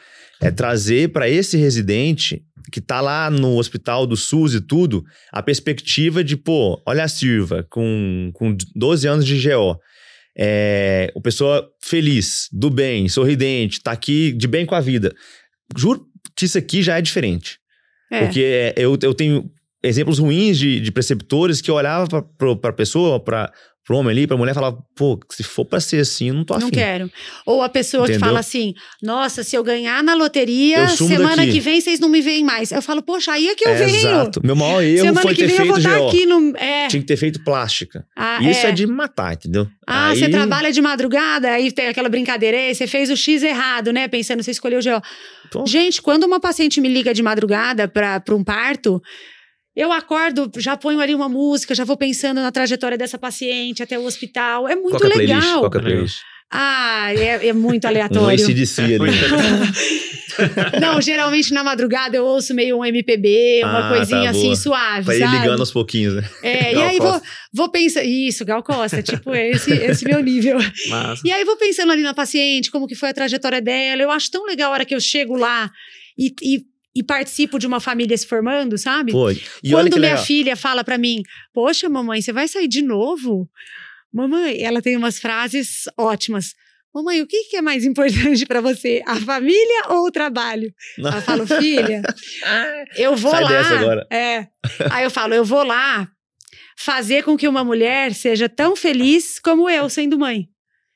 É trazer para esse residente que tá lá no hospital do SUS e tudo, a perspectiva de, pô, olha a Silva, com, com 12 anos de GO. É, uma pessoa feliz, do bem, sorridente, tá aqui de bem com a vida. Juro que isso aqui já é diferente. É. Porque é, eu, eu tenho exemplos ruins de, de preceptores que eu olhava pra, pra pessoa, pra, pro homem ali, pra mulher, falava, pô, se for pra ser assim, eu não tô afim. Não quero. Ou a pessoa que Entendeu? fala assim: nossa, se eu ganhar na loteria, semana daqui." que vem vocês não me veem mais. Eu falo, poxa, aí é que eu É, venho. Exato. Meu maior erro semana foi que ter vem eu vou feito estar aqui no. É. Tinha que ter feito plástica. Ah, Isso é. é. de matar, entendeu? Ah, Aí- você trabalha de madrugada, aí tem aquela brincadeira, "Ei, você fez o X errado, né? Pensando, você escolheu o GO. Pô. Gente, quando uma paciente me liga de madrugada para um parto, eu acordo, já ponho ali uma música, já vou pensando na trajetória dessa paciente até o hospital. É muito Qual que é playlist? legal. Qual que é a playlist? Ah, é, é muito Um aleatório. ACDC ali. *laughs* Não, geralmente na madrugada eu ouço meio um MPB, uma Ah, coisinha tá, assim suave, Pra ir sabe? ligando aos pouquinhos, né? É, *laughs* e Gal aí vou, Costa. vou pensar. Isso, Gal Costa, tipo, esse, esse meu nível. Mas, E aí vou pensando ali na paciente, como que foi a trajetória dela. Eu acho tão legal a hora que eu chego lá e, e, e participo de uma família se formando, sabe? Pô, e Quando minha legal. filha fala pra mim, poxa, mamãe, você vai sair de novo? Mamãe, ela tem umas frases ótimas. Mamãe, o que que é mais importante pra você? A família ou o trabalho? Não. Ela fala, filha, *laughs* eu vou Sai lá. dessa agora. É. Aí eu falo, eu vou lá fazer com que uma mulher seja tão feliz como eu sendo mãe.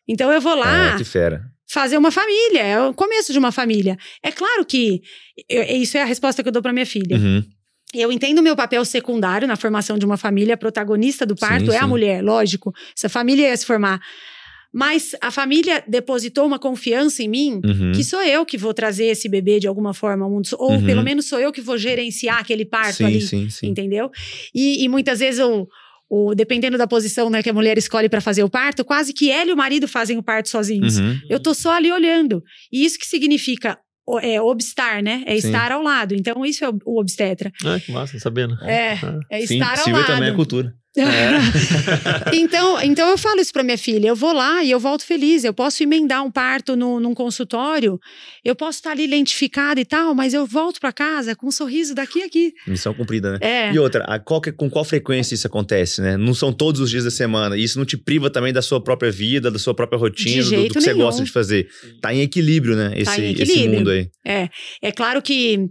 Então eu vou lá É, que fera. Fazer uma família, é o começo de uma família. É claro que eu- isso é a resposta que eu dou para minha filha. Uhum. Eu entendo o meu papel secundário na formação de uma família, a protagonista do parto Sim, é a sim. mulher, lógico. Essa família ia se formar. Mas a família depositou uma confiança em mim Uhum. que sou eu que vou trazer esse bebê de alguma forma ao mundo, ou Uhum. pelo menos sou eu que vou gerenciar aquele parto sim, ali, sim, sim. entendeu? E, e muitas vezes o, o- dependendo da posição né, que a mulher escolhe para fazer o parto, quase que ela e o marido fazem o parto sozinhos. Uhum. Eu tô só ali olhando. E isso que significa é obstar, né? É Sim. estar ao lado. Então isso é o, obstetra. Ah, que massa, sabia, né? É, Ah. é Sim, estar ao Silvia lado. também é cultura. *laughs* então, então eu falo isso para minha filha. Eu vou lá e eu volto feliz. Eu posso emendar um parto no, num consultório. Eu posso estar ali lentificada e tal, mas eu volto para casa com um sorriso daqui a aqui. Missão cumprida, né? É. E outra, a qual que- com qual frequência isso acontece, né? Não são todos os dias da semana. Isso não te priva também da sua própria vida, da sua própria rotina, do- do, que você nenhum. gosta de fazer. Tá em equilíbrio, né? Esse, Tá em esse equilíbrio. mundo aí. É, é claro que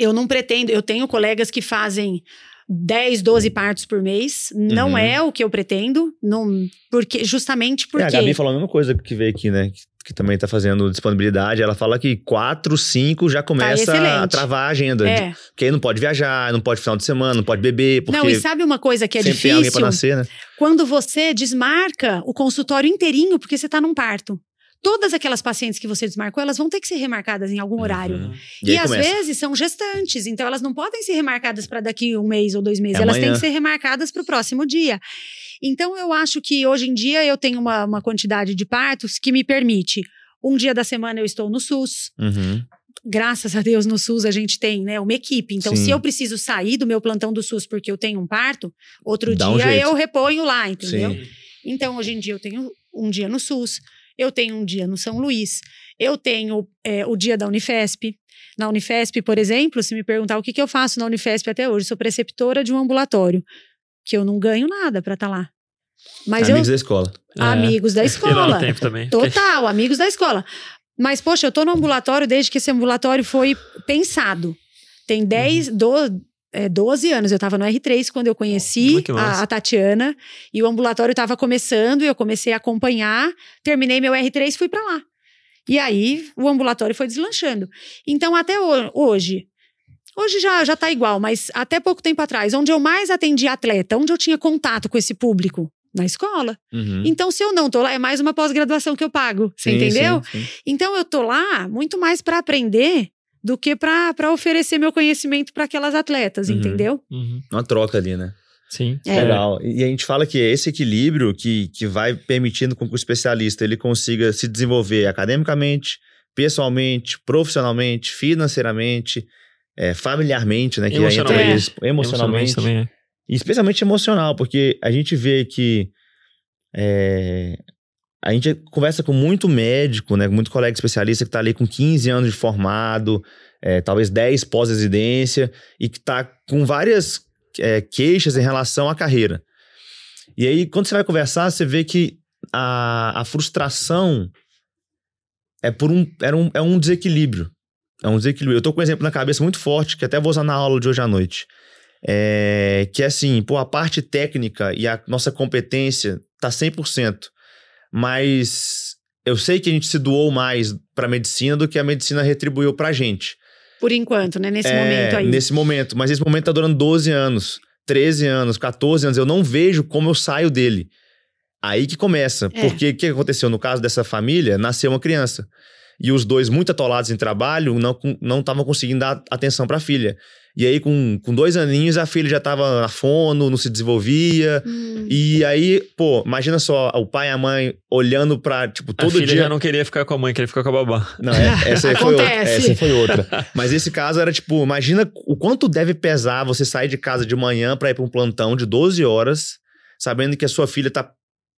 eu não pretendo, eu tenho colegas que fazem 10, 12 partos por mês, não Uhum. é o que eu pretendo, não, porque justamente É, porque a Gabi falou a mesma coisa que veio aqui, né? Que, que também tá fazendo disponibilidade. Ela fala que quatro, cinco já começa a Tá excelente. travar a agenda. é. Porque aí não pode viajar, não pode final de semana, não pode beber, porque Não, e sabe uma coisa que é sempre tem alguém pra difícil? nascer, né? Quando você desmarca o consultório inteirinho porque você está num parto. Todas aquelas pacientes que você desmarcou, elas vão ter que ser remarcadas em algum horário. Uhum. E, aí às começa. vezes são gestantes, então elas não podem ser remarcadas para daqui um mês ou dois meses, É elas têm amanhã. que ser remarcadas para o próximo dia. Então eu acho que hoje em dia eu tenho uma, uma quantidade de partos que me permite. Um dia da semana eu estou no SUS. Uhum. Graças a Deus no SUS a gente tem né, uma equipe. Então, Sim. se eu preciso sair do meu plantão do SUS porque eu tenho um parto, outro Dá um dia jeito. eu reponho lá, entendeu? Sim. Então, hoje em dia, eu tenho um dia no SUS, eu tenho um dia no São Luís, eu tenho é, o dia da Unifesp. Na Unifesp, por exemplo, se me perguntar o que, que eu faço na Unifesp até hoje, sou preceptora de um ambulatório, que eu não ganho nada para estar lá. Mas Amigos eu. da escola. É. Amigos da lá no escola. tempo também. Total, amigos da escola. Mas, poxa, eu tô no ambulatório desde que esse ambulatório foi pensado. Tem 10, do- é, 12 anos. Eu tava no R3 quando eu conheci massa. a, a Tatiana. E o ambulatório tava começando e eu comecei a acompanhar. Terminei meu R3 e fui para lá. E aí, o ambulatório foi deslanchando. Então, até ho- hoje... Hoje já, já tá igual, mas até pouco tempo atrás, onde eu mais atendi atleta, onde eu tinha contato com esse público? Na escola. Uhum. Então, se eu não tô lá, é mais uma pós-graduação que eu pago. Você Sim, entendeu? sim, sim. Então, eu tô lá muito mais para aprender do que para oferecer meu conhecimento para aquelas atletas, Uhum. entendeu? Uhum. Uma troca ali, né? Sim. É. Legal. E a gente fala que é esse equilíbrio que, que vai permitindo com que o especialista ele consiga se desenvolver academicamente, pessoalmente, profissionalmente, financeiramente, é, familiarmente, né? Que aí entra Emocionalmente. isso, emocionalmente. também é. E especialmente emocional, porque a gente vê que é, a gente conversa com muito médico, né, com muito colega especialista que está ali com 15 anos de formado, é, talvez 10 pós-residência, e que está com várias é, queixas em relação à carreira. E aí, quando você vai conversar, você vê que a, a frustração é por um, era um, é um desequilíbrio. É um desequilíbrio. Eu tô com um exemplo na cabeça muito forte, que até vou usar na aula de hoje à noite. É, que é assim, pô, a parte técnica e a nossa competência tá 100%. Mas eu sei que a gente se doou mais pra medicina do que a medicina retribuiu pra gente. Por enquanto, né? Nesse É, momento aí. Nesse momento. Mas esse momento tá durando 12 anos, 13 anos, 14 anos. Eu não vejo como eu saio dele. Aí que começa. É. Porque o que aconteceu no caso dessa família? Nasceu uma criança. E os dois, muito atolados em trabalho, não não estavam conseguindo dar atenção pra filha. E aí, com, com dois aninhos, a filha já tava na fono, não se desenvolvia. Hum, E aí, pô, imagina só o pai e a mãe olhando pra, tipo, A todo filha dia. já não queria ficar com a mãe, queria ficar com a babá. Não, é- essa, aí foi outra, Acontece. essa foi outra. *laughs* Mas esse caso era tipo, imagina o quanto deve pesar você sair de casa de manhã pra ir pra um plantão de 12 horas, sabendo que a sua filha tá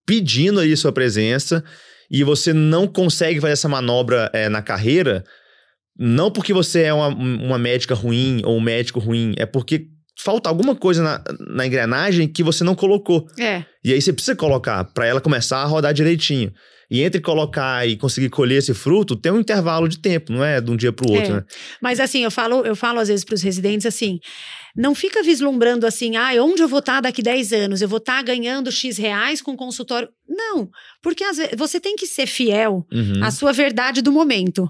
pedindo aí sua presença e você não consegue fazer essa manobra é, na carreira, não porque você é uma, uma médica ruim ou um médico ruim, é porque falta alguma coisa na, na engrenagem que você não colocou. é. E aí você precisa colocar pra ela começar a rodar direitinho. E entre colocar e conseguir colher esse fruto, tem um intervalo de tempo, não é de um dia pro outro, É. né? Mas assim, eu falo, eu falo às vezes para os residentes assim: não fica vislumbrando assim, ah, onde eu vou estar daqui 10 anos? Eu vou estar ganhando X reais com consultório. Não, porque às vezes você tem que ser fiel Uhum. à sua verdade do momento.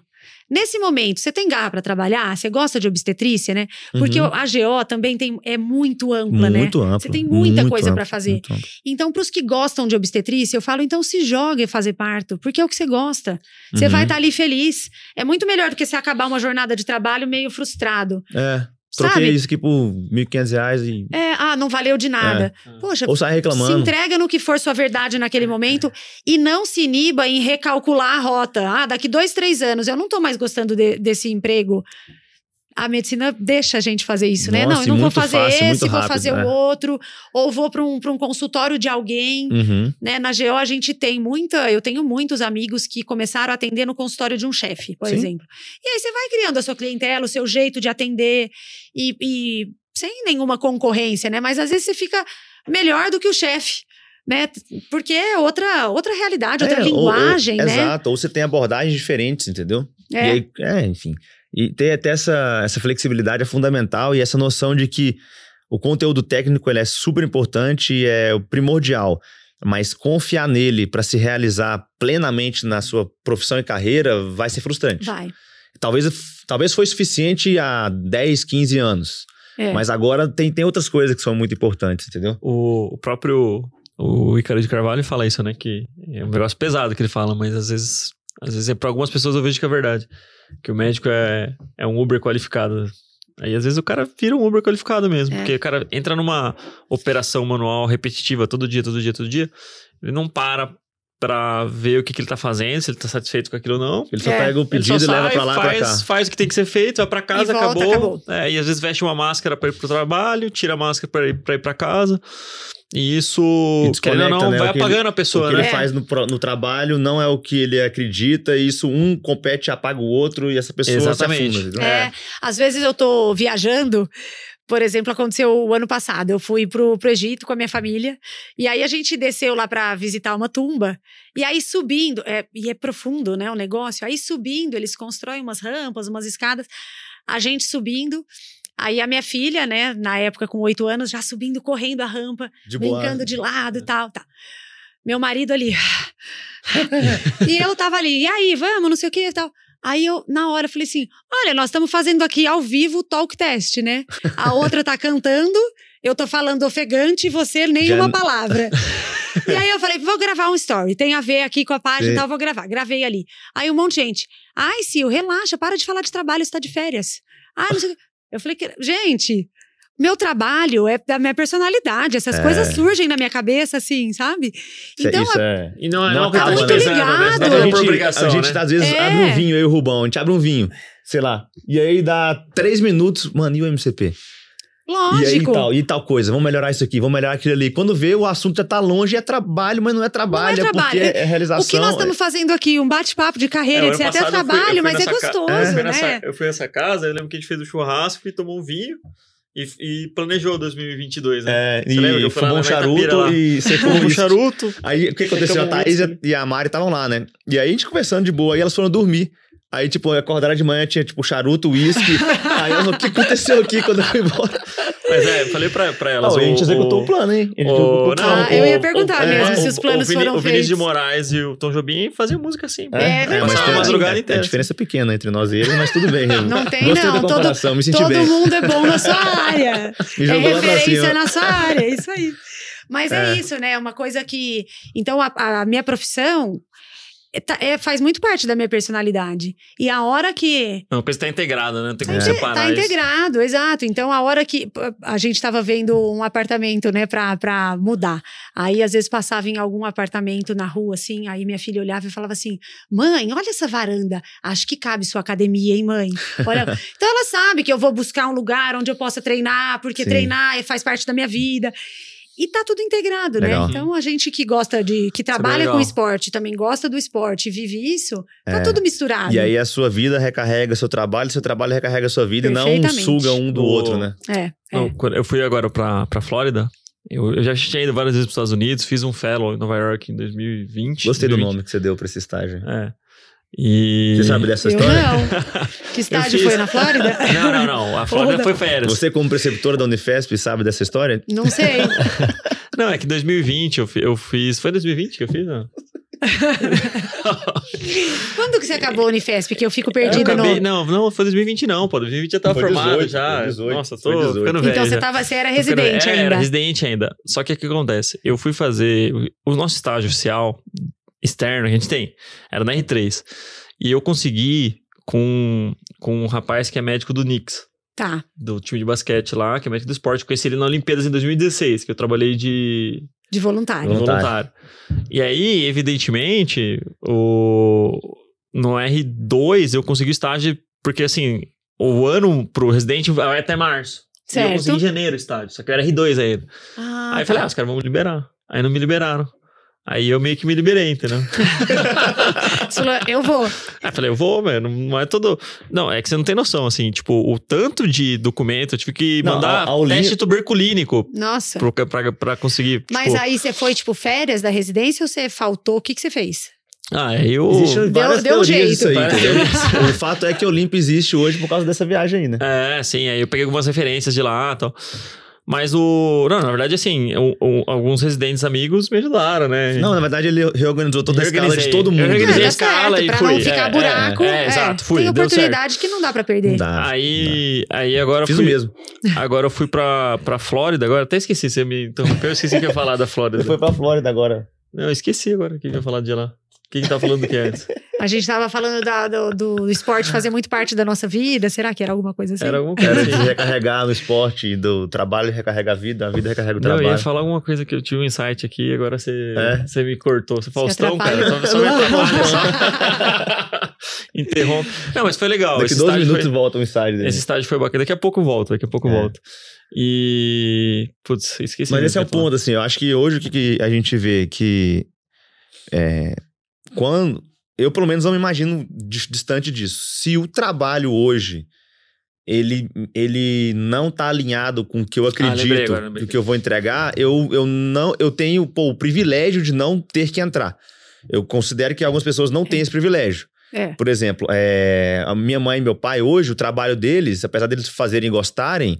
Nesse momento, você tem garra para trabalhar? Você gosta de obstetrícia, né? Porque Uhum. a GO também tem, é muito ampla, né? muito amplo. Você tem muita muito coisa pra fazer. muito. Então, para os que gostam de obstetrícia, eu falo, então se jogue a fazer parto, porque é o que você gosta. Você Uhum. vai estar ali feliz. É muito melhor do que você acabar uma jornada de trabalho meio frustrado. É. Troquei Sabe? isso aqui por 1.500 reais e. É, ah, não valeu de nada. Poxa, Ou sai se reclamando. entrega no que for sua verdade naquele momento e não se iniba em recalcular a rota. Ah, daqui dois, três anos eu não tô mais gostando de- desse emprego. A medicina deixa a gente fazer isso, né? Nossa, Não, e eu não vou fazer fácil, esse, vou rápido, fazer né? o outro, ou vou para um, pra um consultório de alguém. Uhum. Né? Na GO a gente tem muita, eu tenho muitos amigos que começaram a atender no consultório de um chefe, por Sim. exemplo. E aí você vai criando a sua clientela, o seu jeito de atender e, e sem nenhuma concorrência, né? Mas às vezes você fica melhor do que o chefe, né? Porque é outra, outra realidade, outra É, ou- ou- linguagem, né? Exato, ou você tem abordagens diferentes, entendeu? É. E aí, é, enfim. E ter até essa, essa flexibilidade é fundamental e essa noção de que o conteúdo técnico ele é super importante e é o primordial. Mas confiar nele para se realizar plenamente na sua profissão e carreira vai ser frustrante. Vai. Talvez, talvez foi suficiente há 10, 15 anos. É. Mas agora tem, tem outras coisas que são muito importantes, entendeu? O, o próprio o Ícaro de Carvalho fala isso, né? Que é um negócio pesado que ele fala, mas às vezes, às vezes é para algumas pessoas eu vejo que é verdade. Que o médico é, é um Uber qualificado. Aí às vezes o cara vira um Uber qualificado mesmo, É. porque o cara entra numa operação manual repetitiva todo dia, todo dia, todo dia. Ele não para pra ver o que, que ele tá fazendo, se ele tá satisfeito com aquilo ou não. Ele só É, pega o Ele só pedido e leva sai, pra lá faz, pra cá. faz o que tem que ser feito, vai pra casa, E volta, acabou. acabou. É, e às vezes veste uma máscara pra ir pro trabalho, tira a máscara pra ir pra, ir pra casa. E isso, E querendo ou desconecta, não, né, vai o que ele- apagando a O pessoa, que né? ele É. faz no, no trabalho não é o que ele acredita, e isso um compete, apaga o outro, e essa pessoa Exatamente. se afunda. entendeu? É, às vezes eu tô viajando. Por exemplo, aconteceu o ano passado. Eu fui pro, pro Egito com a minha família. E aí a gente desceu lá pra visitar uma tumba. E aí subindo, é, e é profundo, né, o negócio. Aí subindo, eles constroem umas rampas, umas escadas. A gente subindo. Aí a minha filha, né, na época com oito anos, já subindo, correndo a rampa, De boa. brincando de lado e tal, tá. Meu marido ali. *laughs* e eu tava ali, e aí, vamos, não sei o que e tal. Aí eu, na hora, falei assim: olha, nós estamos fazendo aqui ao vivo o talk test, né? A outra tá cantando, eu tô falando ofegante e você nenhuma Já- palavra. e aí eu falei: vou gravar um story, tem a ver aqui com a página e tal, vou gravar. Gravei ali. Aí um monte de gente: ai, Sil, relaxa, para de falar de trabalho, você tá de férias. Ai, não sei o quê. Eu falei: que- gente. Meu trabalho é da minha personalidade, essas É. coisas surgem na minha cabeça, assim, sabe? Então, isso é... E não, Não não, acaba, tá né? ligado. Não A é por gente, obrigação, a gente né? tá, às vezes É. abre um vinho, eu e o Rubão, a gente abre um vinho, sei lá, e aí dá três minutos, mano, e o MCP? E aí lógico. tal, e tal coisa, vamos melhorar isso aqui, vamos melhorar aquilo ali. Quando vê, o assunto já tá longe, é trabalho, mas não é trabalho, é, trabalho. porque é realização. O que nós estamos fazendo aqui, um bate-papo de carreira, É, o etc. É eu eu trabalho, fui mas é nessa ca- gostoso, eu, fui né? nessa, eu fui nessa casa, eu lembro que a gente fez um churrasco e tomou um vinho e, e planejou 2022, né? É, Você lembra e eu fui lá fumou um charuto e secou um um charuto. Aí o que aconteceu? A Thaís e a Mari estavam lá, né? E aí a gente conversando de boa, aí elas foram dormir. Aí, tipo, acordaram de manhã, tinha, tipo, charuto, uísque. *laughs* aí falaram, o que aconteceu aqui quando eu fui embora? Mas é, eu falei pra, pra elas. Não, a gente o- executou o- o plano, hein? A gente o- executou o não. Ah, eu ia o- perguntar o- mesmo é, se os o- planos o Vini- foram O Vinícius de feitos. Moraes e o Tom Jobim faziam música assim. É, É, verdade. mas tem, a madrugada tem, inteira. tem diferença pequena entre nós e eles, mas tudo bem. Não tem, Gostei não. da Todo, me senti todo bem. mundo é bom na sua *laughs* área. Me é referência na sua área, é isso aí. Mas é, É. isso, né? É uma coisa que. Então, a, a minha profissão é, tá- é, faz muito parte da minha personalidade. E a hora que. É uma coisa que tá integrada, né? Não tem como Tá, separar tá isso. integrado, exato. Então, a hora que a gente estava vendo um apartamento, né, pra, pra mudar. Aí, às vezes, passava em algum apartamento na rua, assim, aí minha filha olhava e falava assim: Mãe, olha essa varanda. Acho que cabe sua academia, hein, mãe? Olha. *laughs* então, ela sabe que eu vou buscar um lugar onde eu possa treinar, porque Sim. treinar é- faz parte da minha vida. E tá tudo integrado, Legal. né? Então, a gente que gosta de. que trabalha com esporte, também gosta do esporte, vive isso, tá É. tudo misturado. E aí a sua vida recarrega seu trabalho, seu trabalho recarrega a sua vida e não suga um do O- outro, né? É. é. Não, eu fui agora pra, pra Flórida. Eu, eu já tinha ido várias vezes pros Estados Unidos, fiz um fellow em Nova York em 2020. Gostei do 2020. nome que você deu pra esse estágio. É. E. Você sabe dessa Eu história? não. *laughs* Que estágio fiz- foi na Flórida? *laughs* Não, não, não. A Flórida foi férias. Você, como preceptora da Unifesp, sabe dessa história? Não sei. *laughs* Não, é que 2020 eu, eu fiz. Foi 2020 que eu fiz? Não? Quando que você acabou a Unifesp? Que eu fico Eu perdida no... não, não, foi 2020 não, pô. 2020 já tava Foi formado 18, já. foi 18, Nossa, foi tô 18. ficando velho. Então você, tava, você era Tô ficando- residente é, ainda. Era residente ainda. Só que o que acontece? Eu fui fazer o nosso estágio oficial externo que a gente tem, era na R3. E eu consegui com, com um rapaz que é médico do Knicks, Tá. do time de basquete lá, que é médico do esporte. Conheci ele na Olimpíadas em 2016, que eu trabalhei de De voluntário. Voluntário. voluntário. E aí, evidentemente, o no R2 eu consegui estágio, porque assim, o ano pro residente vai até março. E eu Certo. consegui em janeiro o estágio, só que eu era R2 ainda. Ah, aí eu falei, ah, os caras vão me liberar. Aí não me liberaram. Aí eu meio que me liberei, entendeu? *laughs* Você falou, eu vou. Aí eu falei, eu vou, velho, não é todo... Não, é que você não tem noção, assim, tipo, o tanto de documento, eu tive que Não, mandar a- a aulinha- teste tuberculínico Nossa. pro, pra, pra conseguir, Mas tipo... aí você foi, tipo, férias da residência ou você faltou? O que, que você fez? Ah, eu... Existem várias deu um teorias jeito. disso aí, *laughs* o fato é que o Olimpo existe hoje por causa dessa viagem aí, né? É, sim, aí eu peguei algumas referências de lá e tal. Mas o. Não, na verdade, assim, o- o- alguns residentes amigos me ajudaram, né? Não, na verdade ele reorganizou toda a escala de todo mundo. Eu reorganizei Ah, a escala certo, e pra fui. não ficar É, buraco. é, é, exato, fui, Tem deu oportunidade que não dá pra perder. Não dá. Aí, aí agora eu Fiz fui. o mesmo. Agora eu fui pra, pra Flórida, agora até esqueci, você me interrompeu, eu esqueci que eu ia falar da Flórida. Você foi pra Flórida agora. Não, eu esqueci agora o que eu ia falar de lá. O que que tá falando do que antes? A gente tava falando da- do, do esporte fazer muito parte da nossa vida. Será que era alguma coisa assim? Era alguma coisa Era de recarregar no esporte, do trabalho recarrega a vida, a vida recarrega o Não, eu trabalho. ia falar alguma coisa que eu tive um insight aqui, agora você, É? você me cortou. Você Faustão, cara. Só, só me atrapalha, só. Interrompe. Não, mas foi legal. Daqui esse 12 estágio minutos foi- volta o inside dele. Esse estágio foi bacana. Daqui a pouco volta, daqui a pouco É. volta. E. Putz, esqueci. Mas esse é o ponto, assim, eu acho que hoje o que, que a gente vê que é, quando eu pelo menos não me imagino dis- distante disso. Se o trabalho hoje ele, ele não tá alinhado com o que eu acredito, Ah, agora, lembrei. do que eu vou entregar, eu, eu não eu tenho pô, o privilégio de não ter que entrar. Eu considero que algumas pessoas não têm esse privilégio. É. Por exemplo, é, a minha mãe e meu pai, hoje, o trabalho deles, apesar deles fazerem e gostarem,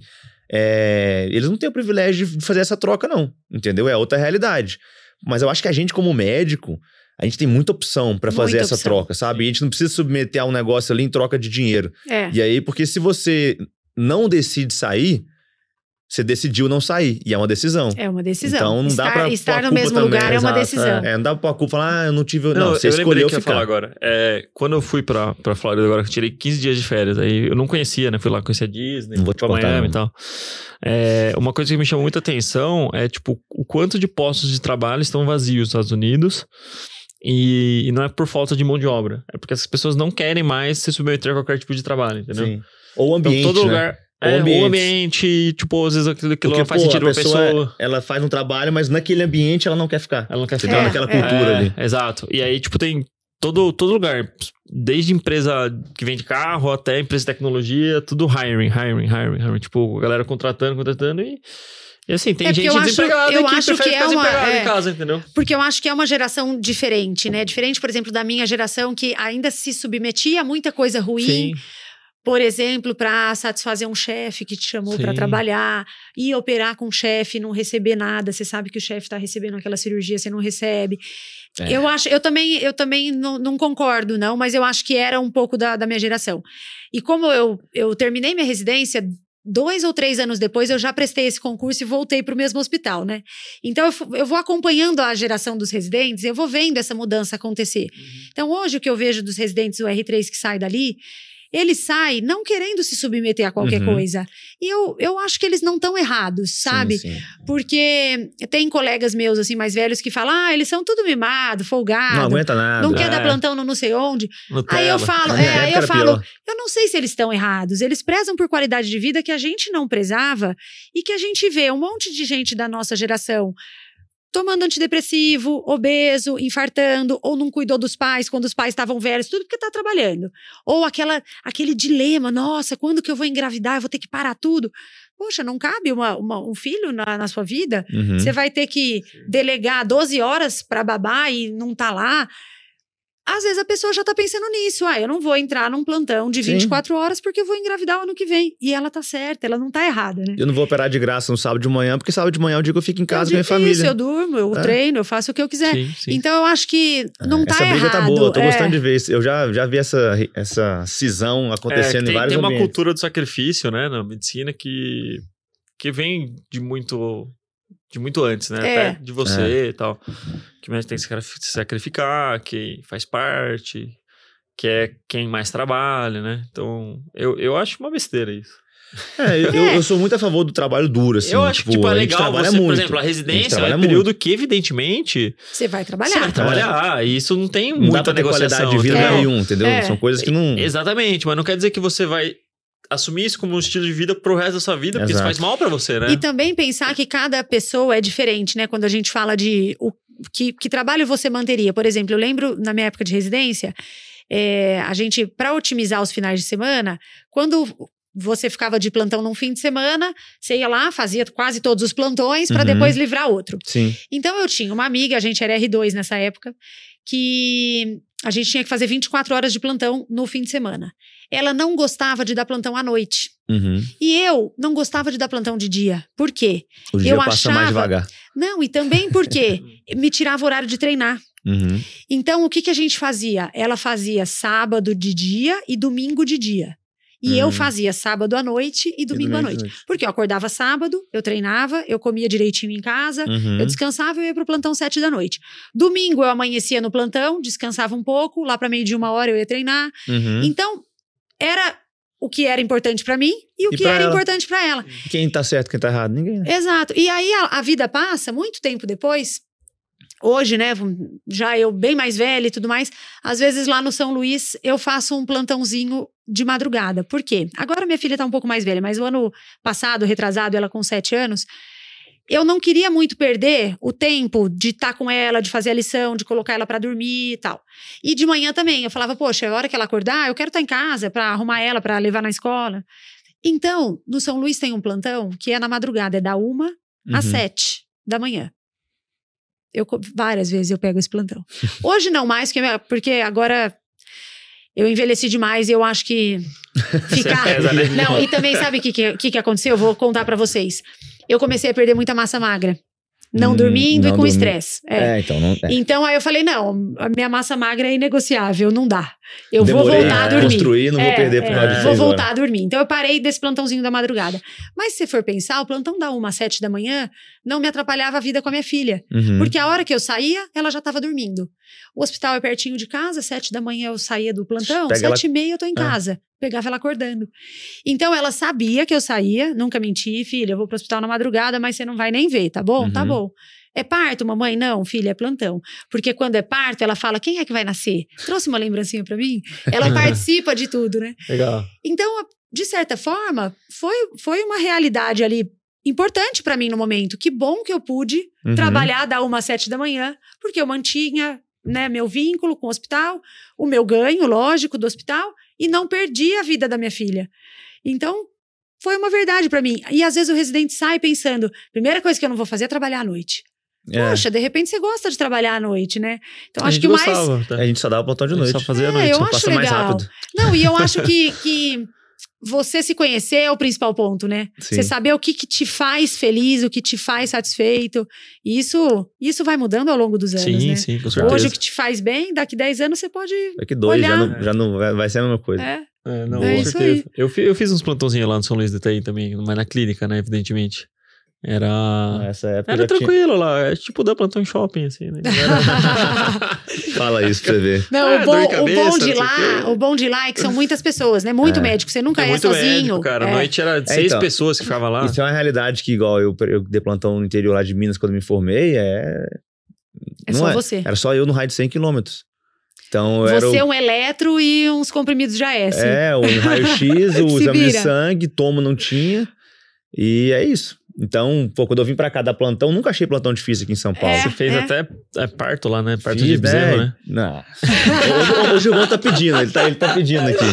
é, eles não têm o privilégio de fazer essa troca, não. Entendeu? É outra realidade. Mas eu acho que a gente, como médico, a gente tem muita opção pra fazer Muita essa opção. troca, sabe? E a gente não precisa submeter a um negócio ali em troca de dinheiro. É. E aí, porque se você não decide sair, você decidiu não sair. E é uma decisão. É uma decisão. Então não estar, dá pra estar a no mesmo também, lugar é uma exato, decisão. É, não dá pra culpa falar, ah, eu não tive. Não, Não, você eu escolheu que eu ia ficar. falar agora. É, quando eu fui pra, pra Flórida agora, que eu tirei 15 dias de férias, aí eu não conhecia, né? Fui lá conhecer a Disney, Não vou te pra contar, Miami não. e tal. É, uma coisa que me chamou muita atenção é, tipo, o quanto de postos de trabalho estão vazios nos Estados Unidos. E, e não é por falta de mão de obra. É porque essas pessoas não querem mais se submeter a qualquer tipo de trabalho, entendeu? Sim. Ou o Então, ambiente, todo né? lugar. Ou É, ambiente. o ambiente, tipo, às vezes aquilo, aquilo Porque, não faz pô, sentido a pra pessoa, pessoa. ela faz um trabalho, mas naquele ambiente ela não quer ficar. Ela não quer ficar. Naquela é. cultura É, ali. Exato. E aí, tipo, tem todo, todo lugar. Desde empresa que vende carro até empresa de tecnologia, tudo hiring, hiring, hiring, hiring. Tipo, a galera contratando, contratando e. E assim, tem É, gente eu acho- desempregada eu que acho que é uma- é. em casa, entendeu? Porque eu acho que é uma geração diferente, né? Diferente, por exemplo, da minha geração, que ainda se submetia a muita coisa ruim. Por exemplo, para satisfazer um chefe que te chamou para Sim. trabalhar, ir operar com um chefe, não receber nada, você sabe que o chefe está recebendo aquela cirurgia, você não recebe. É. Eu acho, eu também, eu também não, não concordo, não, mas eu acho que era um pouco da, da minha geração. E como eu, eu terminei minha residência, dois ou três anos depois, eu já prestei esse concurso e voltei para o mesmo hospital, né? Então eu, eu vou acompanhando a geração dos residentes, eu vou vendo essa mudança acontecer. Então, hoje, o que eu vejo dos residentes do R3 que sai dali, ele sai não querendo se submeter a qualquer Uhum. coisa. E eu, eu acho que eles não estão errados, sabe? Sim, sim. Porque tem colegas meus, assim, mais velhos, que falam: ah, eles são tudo mimado, folgado. Não aguenta nada. não quer É. dar plantão no não sei onde. Aí eu Nutella. falo, minha é, aí eu era falo, pior. eu não sei se eles estão errados. Eles prezam por qualidade de vida que a gente não prezava e que a gente vê um monte de gente da nossa geração tomando antidepressivo, obeso, infartando, ou não cuidou dos pais quando os pais estavam velhos, tudo porque tá trabalhando. Ou aquela, aquele dilema, nossa, quando que eu vou engravidar? Eu vou ter que parar tudo. Poxa, não cabe uma, uma- um filho na, na sua vida? Uhum. Você vai ter que delegar 12 horas para babá e não tá lá. Às vezes a pessoa já tá pensando nisso. Ah, eu não vou entrar num plantão de Sim. 24 horas porque eu vou engravidar o ano que vem. E ela tá certa, ela não tá errada, né? Eu não vou operar de graça no sábado de manhã, porque sábado de manhã eu digo que eu fico em casa com a minha eu digo isso, família. eu durmo, eu É. treino, eu faço o que eu quiser. Sim, sim. Então eu acho que não tá essa briga errado. tá boa, eu tô é. gostando de ver. Eu já, já vi essa, essa cisão acontecendo É, tem, em vários tem uma ambientes. cultura do sacrifício, né, na medicina que, que vem de muito de muito antes, né? É. Até de você e tal. Que o médico tem que se sacrificar, que faz parte, que é quem mais trabalha, né? Então, eu, eu acho uma besteira isso. É, eu, eu- eu sou muito a favor do trabalho duro, assim. eu acho que, tipo, é a gente legal você, por muito. exemplo, a residência é trabalha um período que, evidentemente, Você vai trabalhar. você vai trabalhar. E isso não tem Não dá muita pra ter negociação. qualidade de vida entendeu? nenhum, entendeu? É. São coisas que não... Exatamente, mas não quer dizer que você vai assumir isso como um estilo de vida pro resto da sua vida, porque isso Exato. faz mal pra você, né? E também pensar que cada pessoa é diferente, né? Quando a gente fala de o, que, que trabalho você manteria. Por exemplo, eu lembro na minha época de residência, é, a gente, para otimizar os finais de semana, quando você ficava de plantão num fim de semana, você ia lá, fazia quase todos os plantões para Uhum. depois livrar outro. Sim. Então eu tinha uma amiga, a gente era R2 nessa época, que a gente tinha que fazer 24 horas de plantão no fim de semana. Ela não gostava de dar plantão à noite. Uhum. E eu não gostava de dar plantão de dia. Por quê? O dia Eu passa mais achava- devagar. Não, e também porque *laughs* me tirava o horário de treinar. Uhum. Então, o que, que a gente fazia? Ela fazia sábado de dia e domingo de dia. E eu Hum. fazia sábado à noite e domingo à noite. Porque eu acordava sábado, eu treinava, eu comia direitinho em casa, Uhum. eu descansava e eu ia pro plantão sete da noite. Domingo eu amanhecia no plantão, descansava um pouco, lá para meio de uma hora eu ia treinar. Uhum. Então, era o que era importante para mim e o E que era ela? importante para ela. Quem tá certo, quem tá errado? Ninguém. né? Exato. E aí a, a vida passa, muito tempo depois. Hoje, né, já eu bem mais velha e tudo mais, às vezes lá no São Luís eu faço um plantãozinho de madrugada. Por quê? Agora minha filha tá um pouco mais velha, mas o ano passado, retrasado, ela com sete anos, eu não queria muito perder o tempo de estar com ela, de fazer a lição, de colocar ela para dormir e tal. E de manhã também, eu falava, poxa, a hora que ela acordar, eu quero estar em casa para arrumar ela, para levar na escola. Então, no São Luís tem um plantão que é na madrugada, é da uma às Uhum. sete da manhã. Eu, várias vezes eu pego esse plantão. *laughs* Hoje não mais, porque, agora eu envelheci demais e eu acho que *laughs* ficar. pesa, né? Não, e também sabe o que, que, que aconteceu? Eu vou contar pra vocês. Eu comecei a perder muita massa magra. Não Hum, dormindo e não com dormi- estresse. É. É, então não. É. Então aí eu falei: não, a minha massa magra é inegociável, não dá. Eu vou Demorei voltar a dormir. construir, não vou É, perder por é, causa de Vou voltar horas. a dormir. Então eu parei desse plantãozinho da madrugada. Mas se for pensar, o plantão da uma às sete da manhã não me atrapalhava a vida com a minha filha. Uhum. Porque a hora que eu saía, ela já estava dormindo. O hospital é pertinho de casa, sete da manhã eu saía do plantão, Pega sete e meia eu tô em Ah. casa. Pegava ela acordando. Então ela sabia que eu saía, nunca menti, filha, eu vou pro hospital na madrugada, mas você não vai nem ver, tá bom? Tá Uhum. bom. É parto, mamãe? Não, filha, é plantão. Porque quando é parto, ela fala: quem é que vai nascer? Trouxe uma lembrancinha pra mim? Ela *laughs* participa de tudo, né? Legal. Então, de certa forma, foi, foi uma realidade ali importante pra mim no momento. Que bom que eu pude Uhum. trabalhar da uma às sete da manhã, porque eu mantinha né, meu vínculo com o hospital, o meu ganho, lógico, do hospital, e não perdi a vida da minha filha. Então, foi uma verdade pra mim. E às vezes o residente sai pensando: primeira coisa que eu não vou fazer é trabalhar à noite. É. Poxa, de repente você gosta de trabalhar à noite, né? Então, A acho que o mais. gostava, tá? A gente só dava plantão de A gente noite. Só fazia à É, noite. eu só acho Passa mais legal. rápido. Não, e eu *laughs* acho que, que você se conhecer é o principal ponto, né? Sim. Você saber o que, que te faz feliz, o que te faz satisfeito. E isso, isso vai mudando ao longo dos anos, Sim, né? sim, com certeza. Hoje o que te faz bem, daqui 10 anos você pode. Daqui dois, já Olhar. não, já não vai, vai ser a mesma coisa. É, É, não, É com certeza. Eu, eu fiz uns plantãozinhos lá no São Luís do Itaí também, mas na clínica, né, evidentemente. Era... Nessa época Era já tinha... tranquilo lá, é tipo dar plantão em shopping, assim, né? Era- *laughs* Fala isso pra você ver. Não, Ah, o, bom, de o cabeça, bom de lá, o bom de lá é que são muitas pessoas, né? Muito É. médico, você nunca é é, sozinho. médico, cara. É. A noite era seis então. pessoas que ficavam lá. Isso é uma realidade que, igual eu, eu dei plantão no interior lá de Minas quando me formei, é. É não só é. você. Era só eu no raio de 100 quilômetros. Então. Você, o- um eletro e uns comprimidos de AS. É, o raio-x, *laughs* o exame de sangue, tomo não tinha. E é isso. Então, pô, quando eu vim pra cá dar plantão, nunca achei plantão difícil aqui em São Paulo. É, Você fez é. até é, parto lá, né? Parto Fiz, de bezerro, né? Não. Hoje o João tá pedindo, ele tá, ele tá pedindo aqui.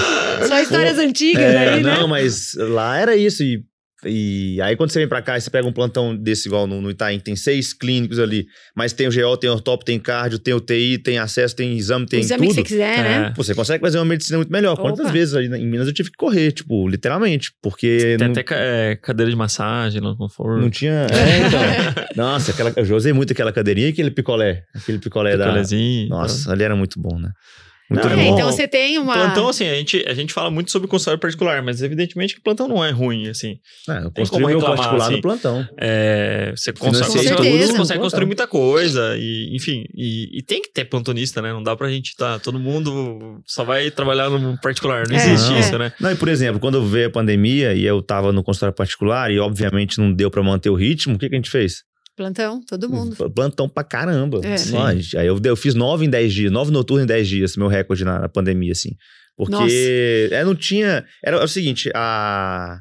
Só histórias antigas É, aí, né? não, mas lá era isso. E E aí, quando você vem pra cá, você pega um plantão desse igual no, no Itaim, que tem seis clínicos ali, mas tem o GO, tem o ortopo, tem cardio, tem UTI, tem acesso, tem exame, tem o exame tudo. que você quiser, né? É. Pô, Você consegue fazer uma medicina muito melhor. Quantas Opa. vezes ali na- em Minas eu tive que correr, tipo, literalmente, porque Tem não, até é, cadeira de massagem conforto. não tinha. É, *laughs* então. Nossa, aquela, eu já usei muito aquela cadeirinha e aquele picolé. Aquele picolé da. Picolézinho, Nossa, ali era muito bom, né? Muito Não, É, então você tem uma. Plantão, assim, a gente, a gente fala muito sobre consultório particular, mas evidentemente que plantão não é ruim, assim. É, eu construí meu reclamar, particular assim. no plantão. É, você consegue, certeza. tudo, consegue Plantão. construir muita coisa, e, enfim, e, e tem que ter plantonista, né? Não dá pra gente tá, todo mundo só vai trabalhar no particular, não É, existe é. isso, né? Não, e por exemplo, quando veio a pandemia e eu tava no consultório particular e obviamente não deu pra manter o ritmo, o que, que a gente fez? Plantão, todo mundo. Plantão pra caramba. É. Nós, aí eu, eu fiz nove em dez dias, nove noturnos em dez dias, meu recorde na, na pandemia, assim. Porque Nossa. é, não tinha. Era o seguinte, a.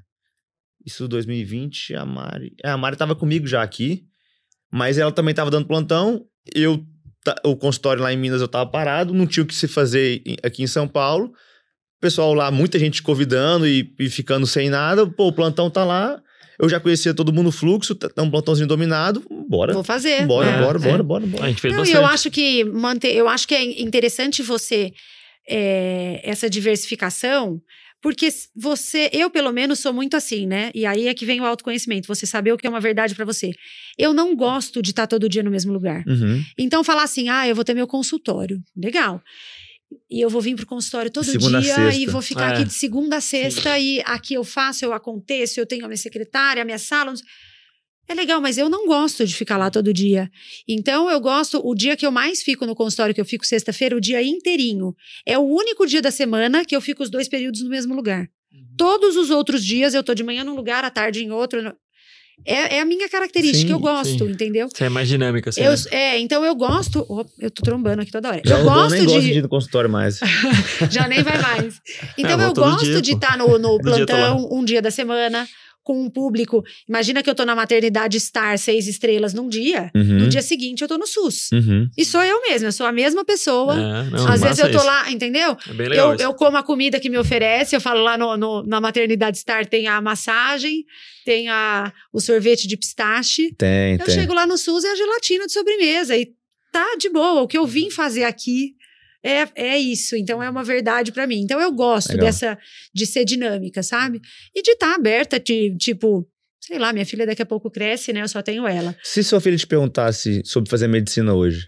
Isso 2020, a Mari. É, a Mari tava comigo já aqui, mas ela também tava dando plantão. Eu. O consultório lá em Minas eu tava parado, não tinha o que se fazer aqui em São Paulo. O pessoal lá, muita gente convidando e, e ficando sem nada. Pô, o plantão tá lá. Eu já conhecia todo mundo fluxo, tá tá um plantãozinho dominado. Bora. Vou fazer. Bora, É, bora, é. bora, bora, A bora. gente fez Não, e bastante. eu acho que manter, eu acho que é interessante você é, essa diversificação, porque você, eu pelo menos sou muito assim, né? E aí é que vem o autoconhecimento, você saber o que é uma verdade pra você. Eu não gosto de estar todo dia no mesmo lugar. Uhum. Então falar assim, ah, eu vou ter meu consultório, legal. E eu vou vir pro consultório todo Segunda dia e vou ficar É. aqui de segunda a sexta e aqui eu faço, eu aconteço, eu tenho a minha secretária, a minha sala. É legal, mas eu não gosto de ficar lá todo dia. Então eu gosto, o dia que eu mais fico no consultório, que eu fico sexta-feira, o dia inteirinho. É o único dia da semana que eu fico os dois períodos no mesmo lugar. Uhum. Todos os outros dias eu tô de manhã num lugar, à tarde em outro. É, é a minha característica, Sim, eu gosto, sim. entendeu? Você é mais dinâmica, assim. Eu, né? é, então eu gosto. Opa, eu tô trombando aqui toda hora. Já eu gosto nem de de. ir no consultório mais. *laughs* Já nem vai mais. Então vou eu todo gosto dia, de estar no, no Todo dia plantão um dia da semana com um público. Imagina que eu tô na maternidade Star seis estrelas num dia. Uhum. No dia seguinte eu tô no SUS. Uhum. E sou eu mesma, eu sou a mesma pessoa. É, não, Às vezes eu tô isso. lá, entendeu? É bem legal Eu, isso. eu como a comida que me oferece, eu falo lá no, no- na maternidade Star tem a massagem, tem a, o sorvete de pistache. Tem, Eu tem. chego lá no SUS é a gelatina de sobremesa e tá de boa. O que eu vim fazer aqui é, é isso. Então é uma verdade pra mim. Então eu gosto Legal. dessa de ser dinâmica, sabe? E de estar aberta, de, tipo, sei lá, minha filha daqui a pouco cresce, né? Eu só tenho ela. Se sua filha te perguntasse sobre fazer medicina hoje,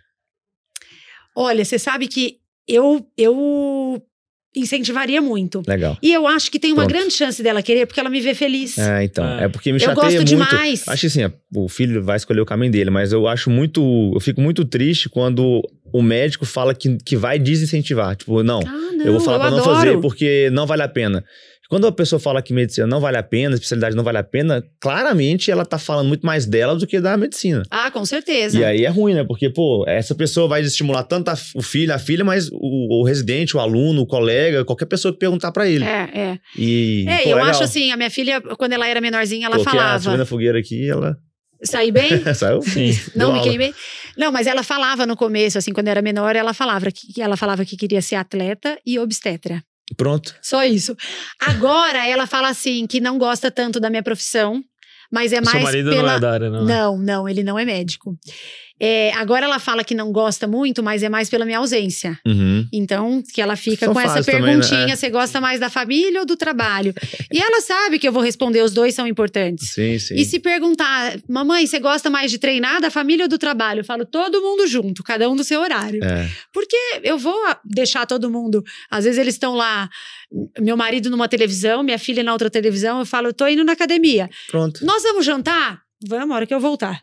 Olha, você sabe que eu eu incentivaria muito. legal. E eu acho que tem uma Pronto. grande chance dela querer, porque ela me vê feliz. É, então. É. É, porque me eu chateia gosto muito. demais. Acho que assim, é, o filho vai escolher o caminho dele, mas eu acho muito. Eu fico muito triste quando o médico fala que, que vai desincentivar. Tipo, não, Ah, não, eu vou falar pra não adoro. fazer porque não vale a pena. Quando a pessoa fala que medicina não vale a pena, especialidade não vale a pena, claramente ela tá falando muito mais dela do que da medicina. Ah, com certeza. E aí é ruim, né? Porque, pô, essa pessoa vai estimular tanto a- o filho, a filha, mas o, o residente, o aluno, o colega, qualquer pessoa que perguntar pra ele. É, é. E, É, pô, eu legal. acho assim, a minha filha, quando ela era menorzinha, ela Coloquei a falava. Silvia na fogueira aqui ela Saí bem? *laughs* saiu. *laughs* Sim. Não me queimei. Não, mas ela falava no começo, assim, quando era menor, ela falava que ela falava que queria ser atleta e obstetra. Pronto. Só isso. Agora ela fala assim que não gosta tanto da minha profissão, mas é O seu mais marido pela não é da área, não. né? Não, não, ele não é médico. É, agora ela fala que não gosta muito, mas é mais pela minha ausência. Uhum. Então, que ela fica São com essa fases também, né? perguntinha: você gosta mais da família ou do trabalho? *laughs* e ela sabe que eu vou responder, os dois são importantes. Sim, sim. E se perguntar, mamãe, você gosta mais de treinar da família ou do trabalho? Eu falo, todo mundo junto, cada um do seu horário. É. Porque eu vou deixar todo mundo. Às vezes eles estão lá, meu marido numa televisão, minha filha na outra televisão. Eu falo, eu tô indo na academia. Pronto. Nós vamos jantar? Vamos, a hora que eu voltar.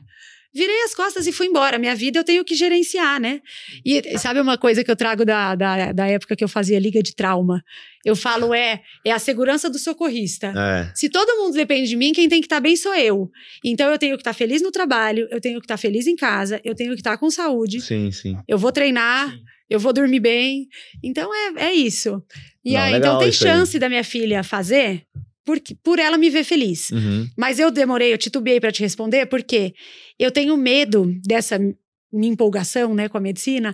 Virei as costas e fui embora. Minha vida eu tenho que gerenciar, né? E sabe uma coisa que eu trago da, da, da época que eu fazia liga de trauma? Eu falo, é, é a segurança do socorrista. É. Se todo mundo depende de mim, quem tem que estar bem sou eu. Então eu tenho que estar feliz no trabalho, eu tenho que estar feliz em casa, eu tenho que estar com saúde, Sim, sim. eu vou treinar, Sim. eu vou dormir bem. Então é, é isso. E Não, aí, então tem isso aí. chance da minha filha fazer porque, por ela me ver feliz. Uhum. Mas eu demorei, eu titubeei para te responder, porque eu tenho medo dessa minha empolgação né, com a medicina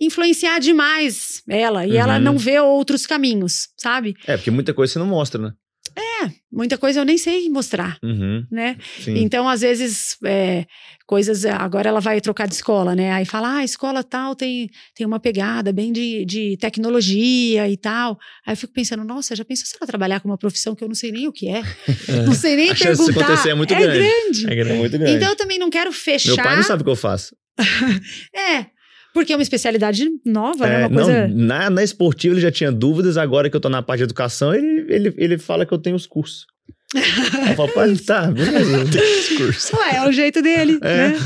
influenciar demais ela e ela Uhum. não vê outros caminhos, sabe? É, porque muita coisa você não mostra, né? É, muita coisa eu nem sei mostrar, Uhum, né? sim. Então, às vezes, é, coisas. Agora ela vai trocar de escola, né? Aí fala, ah, a escola tal tem, tem uma pegada bem de, de tecnologia e tal. Aí eu fico pensando, nossa, já pensou se ela trabalhar com uma profissão que eu não sei nem o que é? *laughs* Não sei nem A perguntar. acontecer é muito é grande. grande. É É grande. muito grande. Então eu também não quero fechar. Meu pai não sabe o que eu faço. *laughs* É, porque é uma especialidade nova, né? É, Uma coisa. não, na, na esportiva ele já tinha dúvidas, agora que eu tô na parte de educação, ele, ele, ele fala que eu tenho os cursos. eu falo, pai, tá, beleza. Discurso. *laughs* Ué, é o jeito dele, É. né?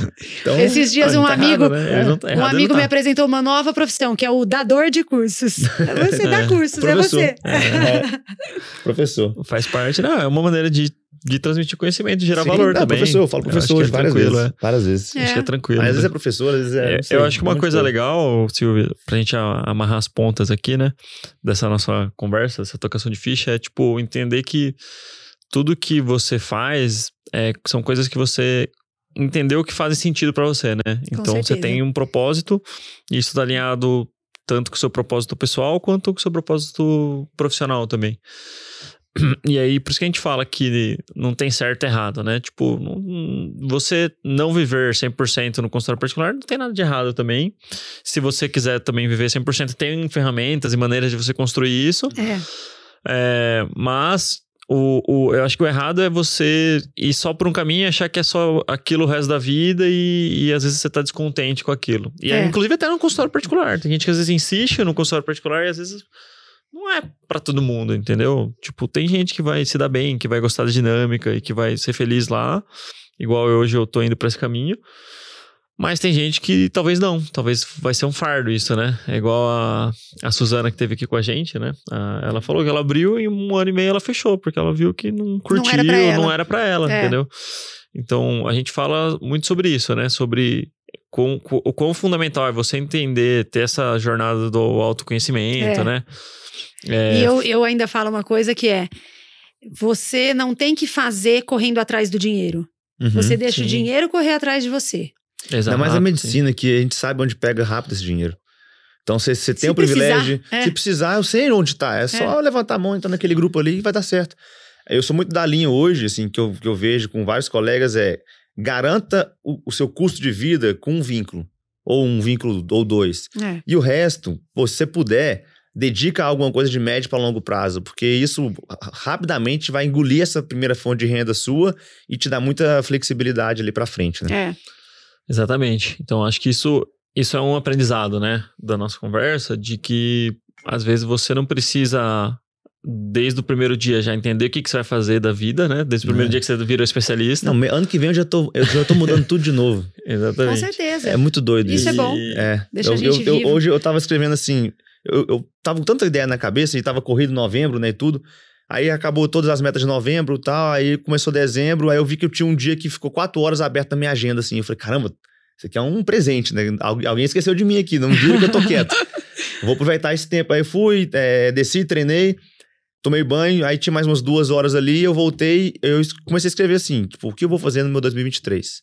Então, Esses dias um tá amigo. errado, né? Tá Um errado, ele amigo não me tá. apresentou uma nova profissão, que é o dador de cursos. *laughs* Você dá cursos, é professor. você. É, *laughs* professor. Faz parte, não, é uma maneira de, de transmitir conhecimento, de gerar Sim, valor não, também. professor, eu falo professor que é várias tranquilo, vezes. Várias vezes. É. Acho É. que é tranquilo. Às vezes é professor, às vezes é. É, sei, eu acho que uma muita coisa legal, Silvio, pra gente amarrar as pontas aqui, né, dessa nossa conversa, dessa tocação de ficha, é tipo entender que tudo que você faz é, são coisas que você entendeu que fazem sentido pra você, né? Então você tem um propósito e isso tá alinhado tanto com o seu propósito pessoal quanto com o seu propósito profissional também. E aí, por isso que a gente fala que não tem certo e errado, né? Tipo, não- você não viver 100% no consultório particular não tem nada de errado também. Se você quiser também viver 100%, tem ferramentas e maneiras de você construir isso. É, É, mas o, o, eu acho que o errado é você ir só por um caminho e achar que é só aquilo o resto da vida e, e às vezes você tá descontente com aquilo. E aí, É. inclusive até no consultório particular. Tem gente que às vezes insiste no consultório particular e às vezes não é pra todo mundo, entendeu? Tipo, tem gente que vai se dar bem, que vai gostar da dinâmica e que vai ser feliz lá. Igual eu, hoje eu tô indo pra esse caminho. Mas tem gente que talvez não, talvez vai ser um fardo isso, né? É igual a, a Suzana que teve aqui com a gente, né? A- ela falou que ela abriu e um ano e meio ela fechou, porque ela viu que não curtiu, ela. não era pra ela, É. entendeu? Então a gente fala muito sobre isso, né? Sobre quão- qu- o quão fundamental é você entender, ter essa jornada do autoconhecimento, É. né? É, E eu, eu ainda falo uma coisa que é: você não tem que fazer correndo atrás do dinheiro. Uhum. Você deixa o sim. dinheiro correr atrás de você. exato, Ainda mais a sim. medicina, que a gente sabe onde pega rápido esse dinheiro. Então, você, você tem Se o privilégio. precisar, é. Se precisar, eu sei onde tá. É só levantar a mão, entrar naquele grupo ali e vai dar certo. Eu sou muito da linha hoje, assim, que eu, que eu vejo com vários colegas, é garanta o, o seu custo de vida com um vínculo. Ou um vínculo ou dois. É. E o resto, pô, se você puder, dedica a alguma coisa de médio para longo prazo, porque isso rapidamente vai engolir essa primeira fonte de renda sua e te dá muita flexibilidade ali para frente, né? É. Exatamente. Então, acho que isso, isso é um aprendizado, né, da nossa conversa, de que às vezes você não precisa, desde o primeiro dia, já entender o que, que você vai fazer da vida, né? Desde o primeiro É. dia que você virou especialista. Não, ano que vem eu já tô, eu já tô mudando tudo de novo. *laughs* Com Exatamente. certeza. É muito doido Isso isso. é bom. É. Deixa eu, a gente eu- eu- hoje eu tava escrevendo assim, eu, eu tava com tanta ideia na cabeça e tava corrido novembro, né, e tudo. Aí acabou todas as metas de novembro e tal, aí começou dezembro, aí eu vi que eu tinha um dia que ficou quatro horas aberto na minha agenda, assim. Eu falei, caramba, isso aqui é um presente, né? Algu- Alguém esqueceu de mim aqui, não viram que eu tô quieto. *laughs* Vou aproveitar esse tempo. Aí fui, é, desci, treinei, tomei banho, aí tinha mais umas duas horas ali, eu voltei, eu comecei a escrever assim, tipo, o que eu vou fazer no meu 2023?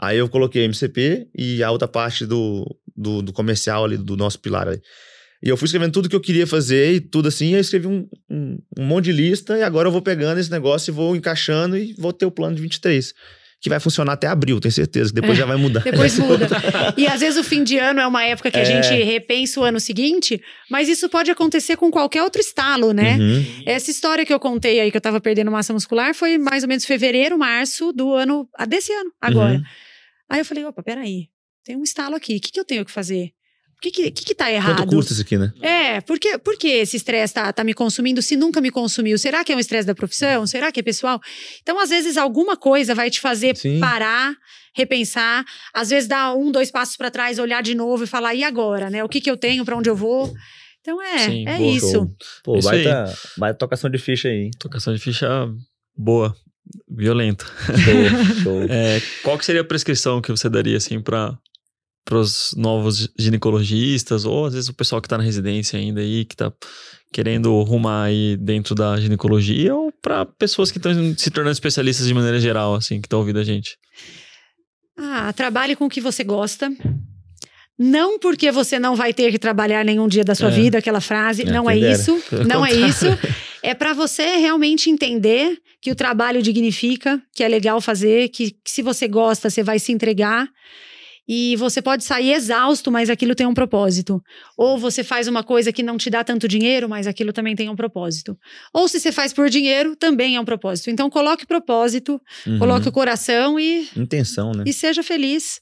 Aí eu coloquei MCP e a outra parte do, do, do comercial ali, do nosso pilar ali. E eu fui escrevendo tudo que eu queria fazer e tudo assim, e eu escrevi um, um, um monte de lista e agora eu vou pegando esse negócio e vou encaixando e vou ter o plano de 23. Que vai funcionar até abril, tenho certeza, que depois É, já vai mudar. *laughs* Depois muda. *laughs* E às vezes o fim de ano é uma época que a É. gente repensa o ano seguinte, mas isso pode acontecer com qualquer outro estalo, né? Uhum. Essa história que eu contei aí, que eu tava perdendo massa muscular, foi mais ou menos fevereiro, março do ano, desse ano, agora. Uhum. Aí eu falei, opa, peraí, tem um estalo aqui, o que, que eu tenho que fazer? O que que, que, que tá errado? Quanto custa isso aqui, né? É, por que, por que esse estresse tá, tá me consumindo se nunca me consumiu? Será que é um estresse da profissão? Será que é pessoal? Então, às vezes, alguma coisa vai te fazer Sim. parar, repensar, às vezes dar um, dois passos para trás, olhar de novo e falar, e agora, né? O que que eu tenho, para onde eu vou? Então, é, Sim, é boa, isso. Show. Pô, Isso vai tá, vai tocação de ficha aí. hein? Tocação de ficha boa, violenta. Show, show. *laughs* É, qual que seria a prescrição que você daria, assim, para os novos ginecologistas, ou às vezes o pessoal que tá na residência ainda aí, que tá querendo rumar aí dentro da ginecologia, ou para pessoas que estão se tornando especialistas de maneira geral, assim, que estão ouvindo a gente? Ah, trabalhe com o que você gosta. Não porque você não vai ter que trabalhar nenhum dia da sua É. vida, aquela frase. É, não é dera. isso. Pelo Não é isso. É para você realmente entender que o trabalho dignifica, que é legal fazer, que, que se você gosta, você vai se entregar. E você pode sair exausto, mas aquilo tem um propósito. Ou você faz uma coisa que não te dá tanto dinheiro, mas aquilo também tem um propósito. Ou se você faz por dinheiro, também é um propósito. Então coloque propósito, Uhum. coloque o coração e, Intenção, né? e seja feliz.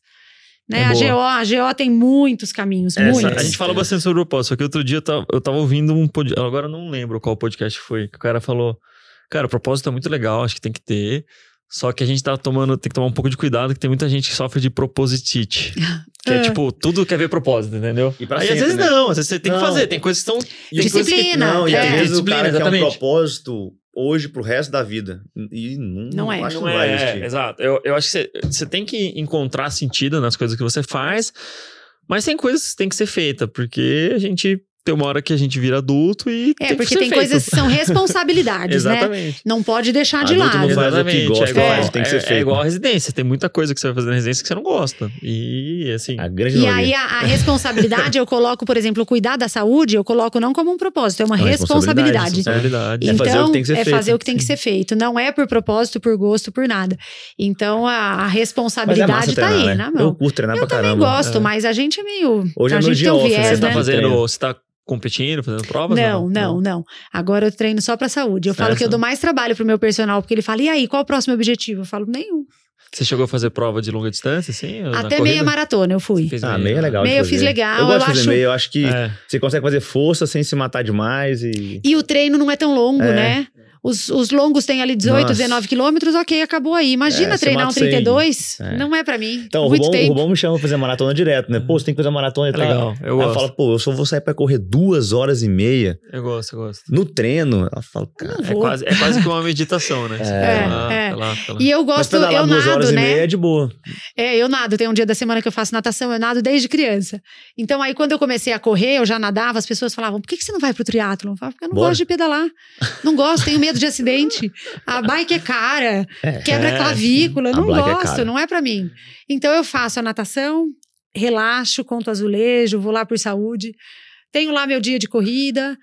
Né? É a. GO, a GO tem muitos caminhos, Essa- muitos. a gente fala bastante sobre o propósito, só que outro dia eu tava, eu tava ouvindo um podcast, agora eu não lembro qual podcast foi, que o cara falou, cara, o propósito é muito legal, acho que tem que ter, só que a gente tá tomando, tem que tomar um pouco de cuidado, que tem muita gente que sofre de propositite. *laughs* Que é Ah. tipo, tudo quer ver propósito, entendeu? E pra Aí às sempre, vezes né? não, às vezes você tem que Não. fazer, tem coisas que estão... Disciplina. Não, e É. às vezes o Disciplina, cara quer um exatamente. propósito hoje pro resto da vida. E não, Não é. acho que Não não vai é, existir. exato. Eu, eu acho que você, você tem que encontrar sentido nas coisas que você faz, mas tem coisas que tem que ser feita, porque a gente tem uma hora que a gente vira adulto e É, tem porque que ser tem feito. coisas que são responsabilidades, *laughs* né? Exatamente. Não pode deixar de lado. não faz o que gosta, é igual, faz, tem que ser é- feito. É igual a residência. Tem muita coisa que você vai fazer na residência que você não gosta. E assim. A grande E maioria. aí a, a responsabilidade eu coloco, por exemplo, cuidar da saúde, eu coloco não como um propósito, é uma É uma responsabilidade. responsabilidade. É Então, fazer o que tem que ser é feito. fazer o que tem que ser feito. Não é por propósito, por gosto, por nada. Então, a, a é responsabilidade tá treinar, aí, né? né, Eu meu? curto treinar Eu pra também caramba. gosto, É. mas a gente é meio... Hoje é a meu gente dia tem um né? viés, Você tá né? fazendo. Treino. Você tá competindo, fazendo provas? Não, ou não, não. Agora eu treino só pra saúde. Eu falo que eu dou mais trabalho pro meu personal, porque ele fala, e aí, qual o próximo objetivo? Eu falo, nenhum. Você chegou a fazer prova de longa distância, assim? na Até meia maratona eu fui. Ah, meio é legal. de Meio eu fiz legal, Eu gosto eu de fazer acho- meio. Eu acho que É. você consegue fazer força sem se matar demais e... E o treino não é tão longo, É. né? Os, os longos têm ali 18, Nossa. 19 quilômetros, ok, acabou aí. Imagina É, treinar um mata sem- 32, É. não é pra mim. Então, o Rubão, o. Rubão me chama pra fazer maratona direto, né? Pô, você tem que fazer maratona e É tal. legal, eu Aí eu gosto. falo, pô, eu só vou sair pra correr duas horas e meia Eu gosto, eu gosto. no treino. Ela fala, cara... É quase, é quase que uma meditação, né? *laughs* É, fica lá, é. fica lá, fica lá. E eu gosto, eu duas horas nado, e meia né? é de boa. É, eu nado. Tem um dia da semana que eu faço natação, eu nado desde criança. Então, aí, quando eu comecei a correr, eu já nadava, as pessoas falavam: por que, que você não vai pro triatlon? Eu falava, porque eu não Bora. gosto de pedalar. Não gosto, tenho medo de acidente. A bike é cara, É. quebra É, clavícula, sim. não é gosto, cara. não é pra mim. Então, eu faço a natação, relaxo, conto azulejo, vou lá por saúde. Tenho lá meu dia de corrida,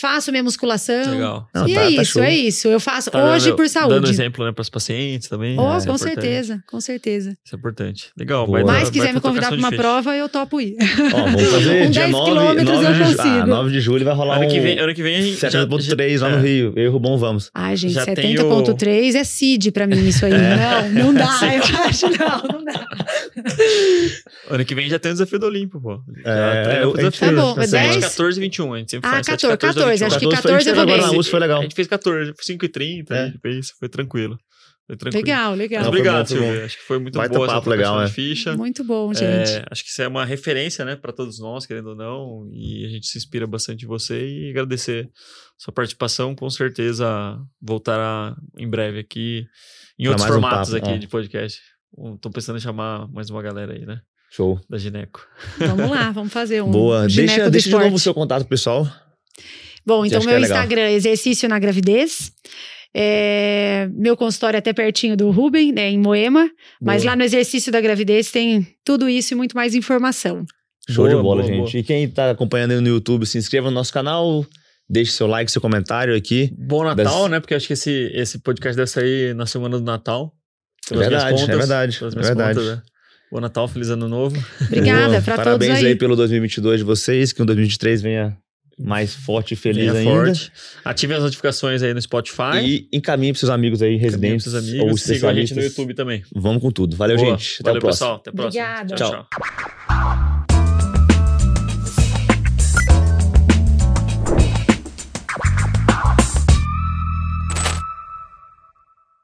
faço minha musculação. Legal. Não, e tá- é tá isso, show. é isso. Eu faço Tá hoje dando- por Dando saúde. exemplo, né, para os pacientes também. Oh, né? É com importante. certeza, com certeza. Isso é importante. Legal. Boa. vai Mas quiser vai me pra convidar pra trocação uma feixe. prova, eu topo ir. Ó, vamos *laughs* fazer Um dia 10 9, quilômetros 9 eu de, ju- consigo. ah, 9 de julho vai rolar Ano um que vem, ano que vem a gente já- 70.3 lá é. no Rio. Eu e o Rubão vamos. Ai, gente, Já tem 70.3 é CID pra mim isso aí. *laughs* Não, não dá, *laughs* eu acho, não, não dá. Ano que vem já tem o desafio do Olimpo, pô. É. Tá bom, fez, é assim, 10? 14 e 21, a gente sempre Ah, faz. 14, 14, acho que 14 foi- 14 eu vou bem. na USP foi legal. A gente fez 14, 5 e 30, É. fez, foi tranquilo. Foi tranquilo. Legal, Mas legal. Não, foi obrigado, Silvia. bom. Acho que foi muito Baita boa essa papo legal, é. de ficha. Muito bom, gente. É, acho que isso é uma referência, né, para todos nós, querendo ou não, e a gente se inspira bastante em você e agradecer sua participação, com certeza voltará em breve aqui em Pra outros um formatos papo, aqui é. de podcast. Um, Tô pensando em chamar mais uma galera aí, né, Show. da Gineco. Vamos lá, vamos fazer um Boa. gineco Deixa, deixa de novo o seu contato pessoal. Bom, então meu é? Instagram é exercício na gravidez. É, meu consultório é até pertinho do Ruben, né, em Moema. Mas Boa. lá no exercício da gravidez tem tudo isso e muito mais informação. Show de Boa, bola, boa, gente. boa. E quem tá acompanhando aí no YouTube, se inscreva no nosso canal, deixe seu like, seu comentário aqui. Bom Natal, Das- né, porque acho que esse, esse podcast deve sair na semana do Natal. Pelas verdade, minhas é contas, verdade, é verdade. contas, né. Bom Natal, feliz ano novo. Obrigada Boa. pra todos Parabéns aí. aí pelo 2022 de vocês, que o 2023 venha mais forte e feliz Venha ainda. forte. Ative as notificações aí no Spotify. E encaminhe pros seus amigos aí, residentes pros ou amigos. Sigam a gente no. YouTube também. Vamos com tudo. Valeu, Boa. gente. Até Valeu, o próximo. pessoal. Até a próxima. Obrigada. tchau. Tchau. tchau.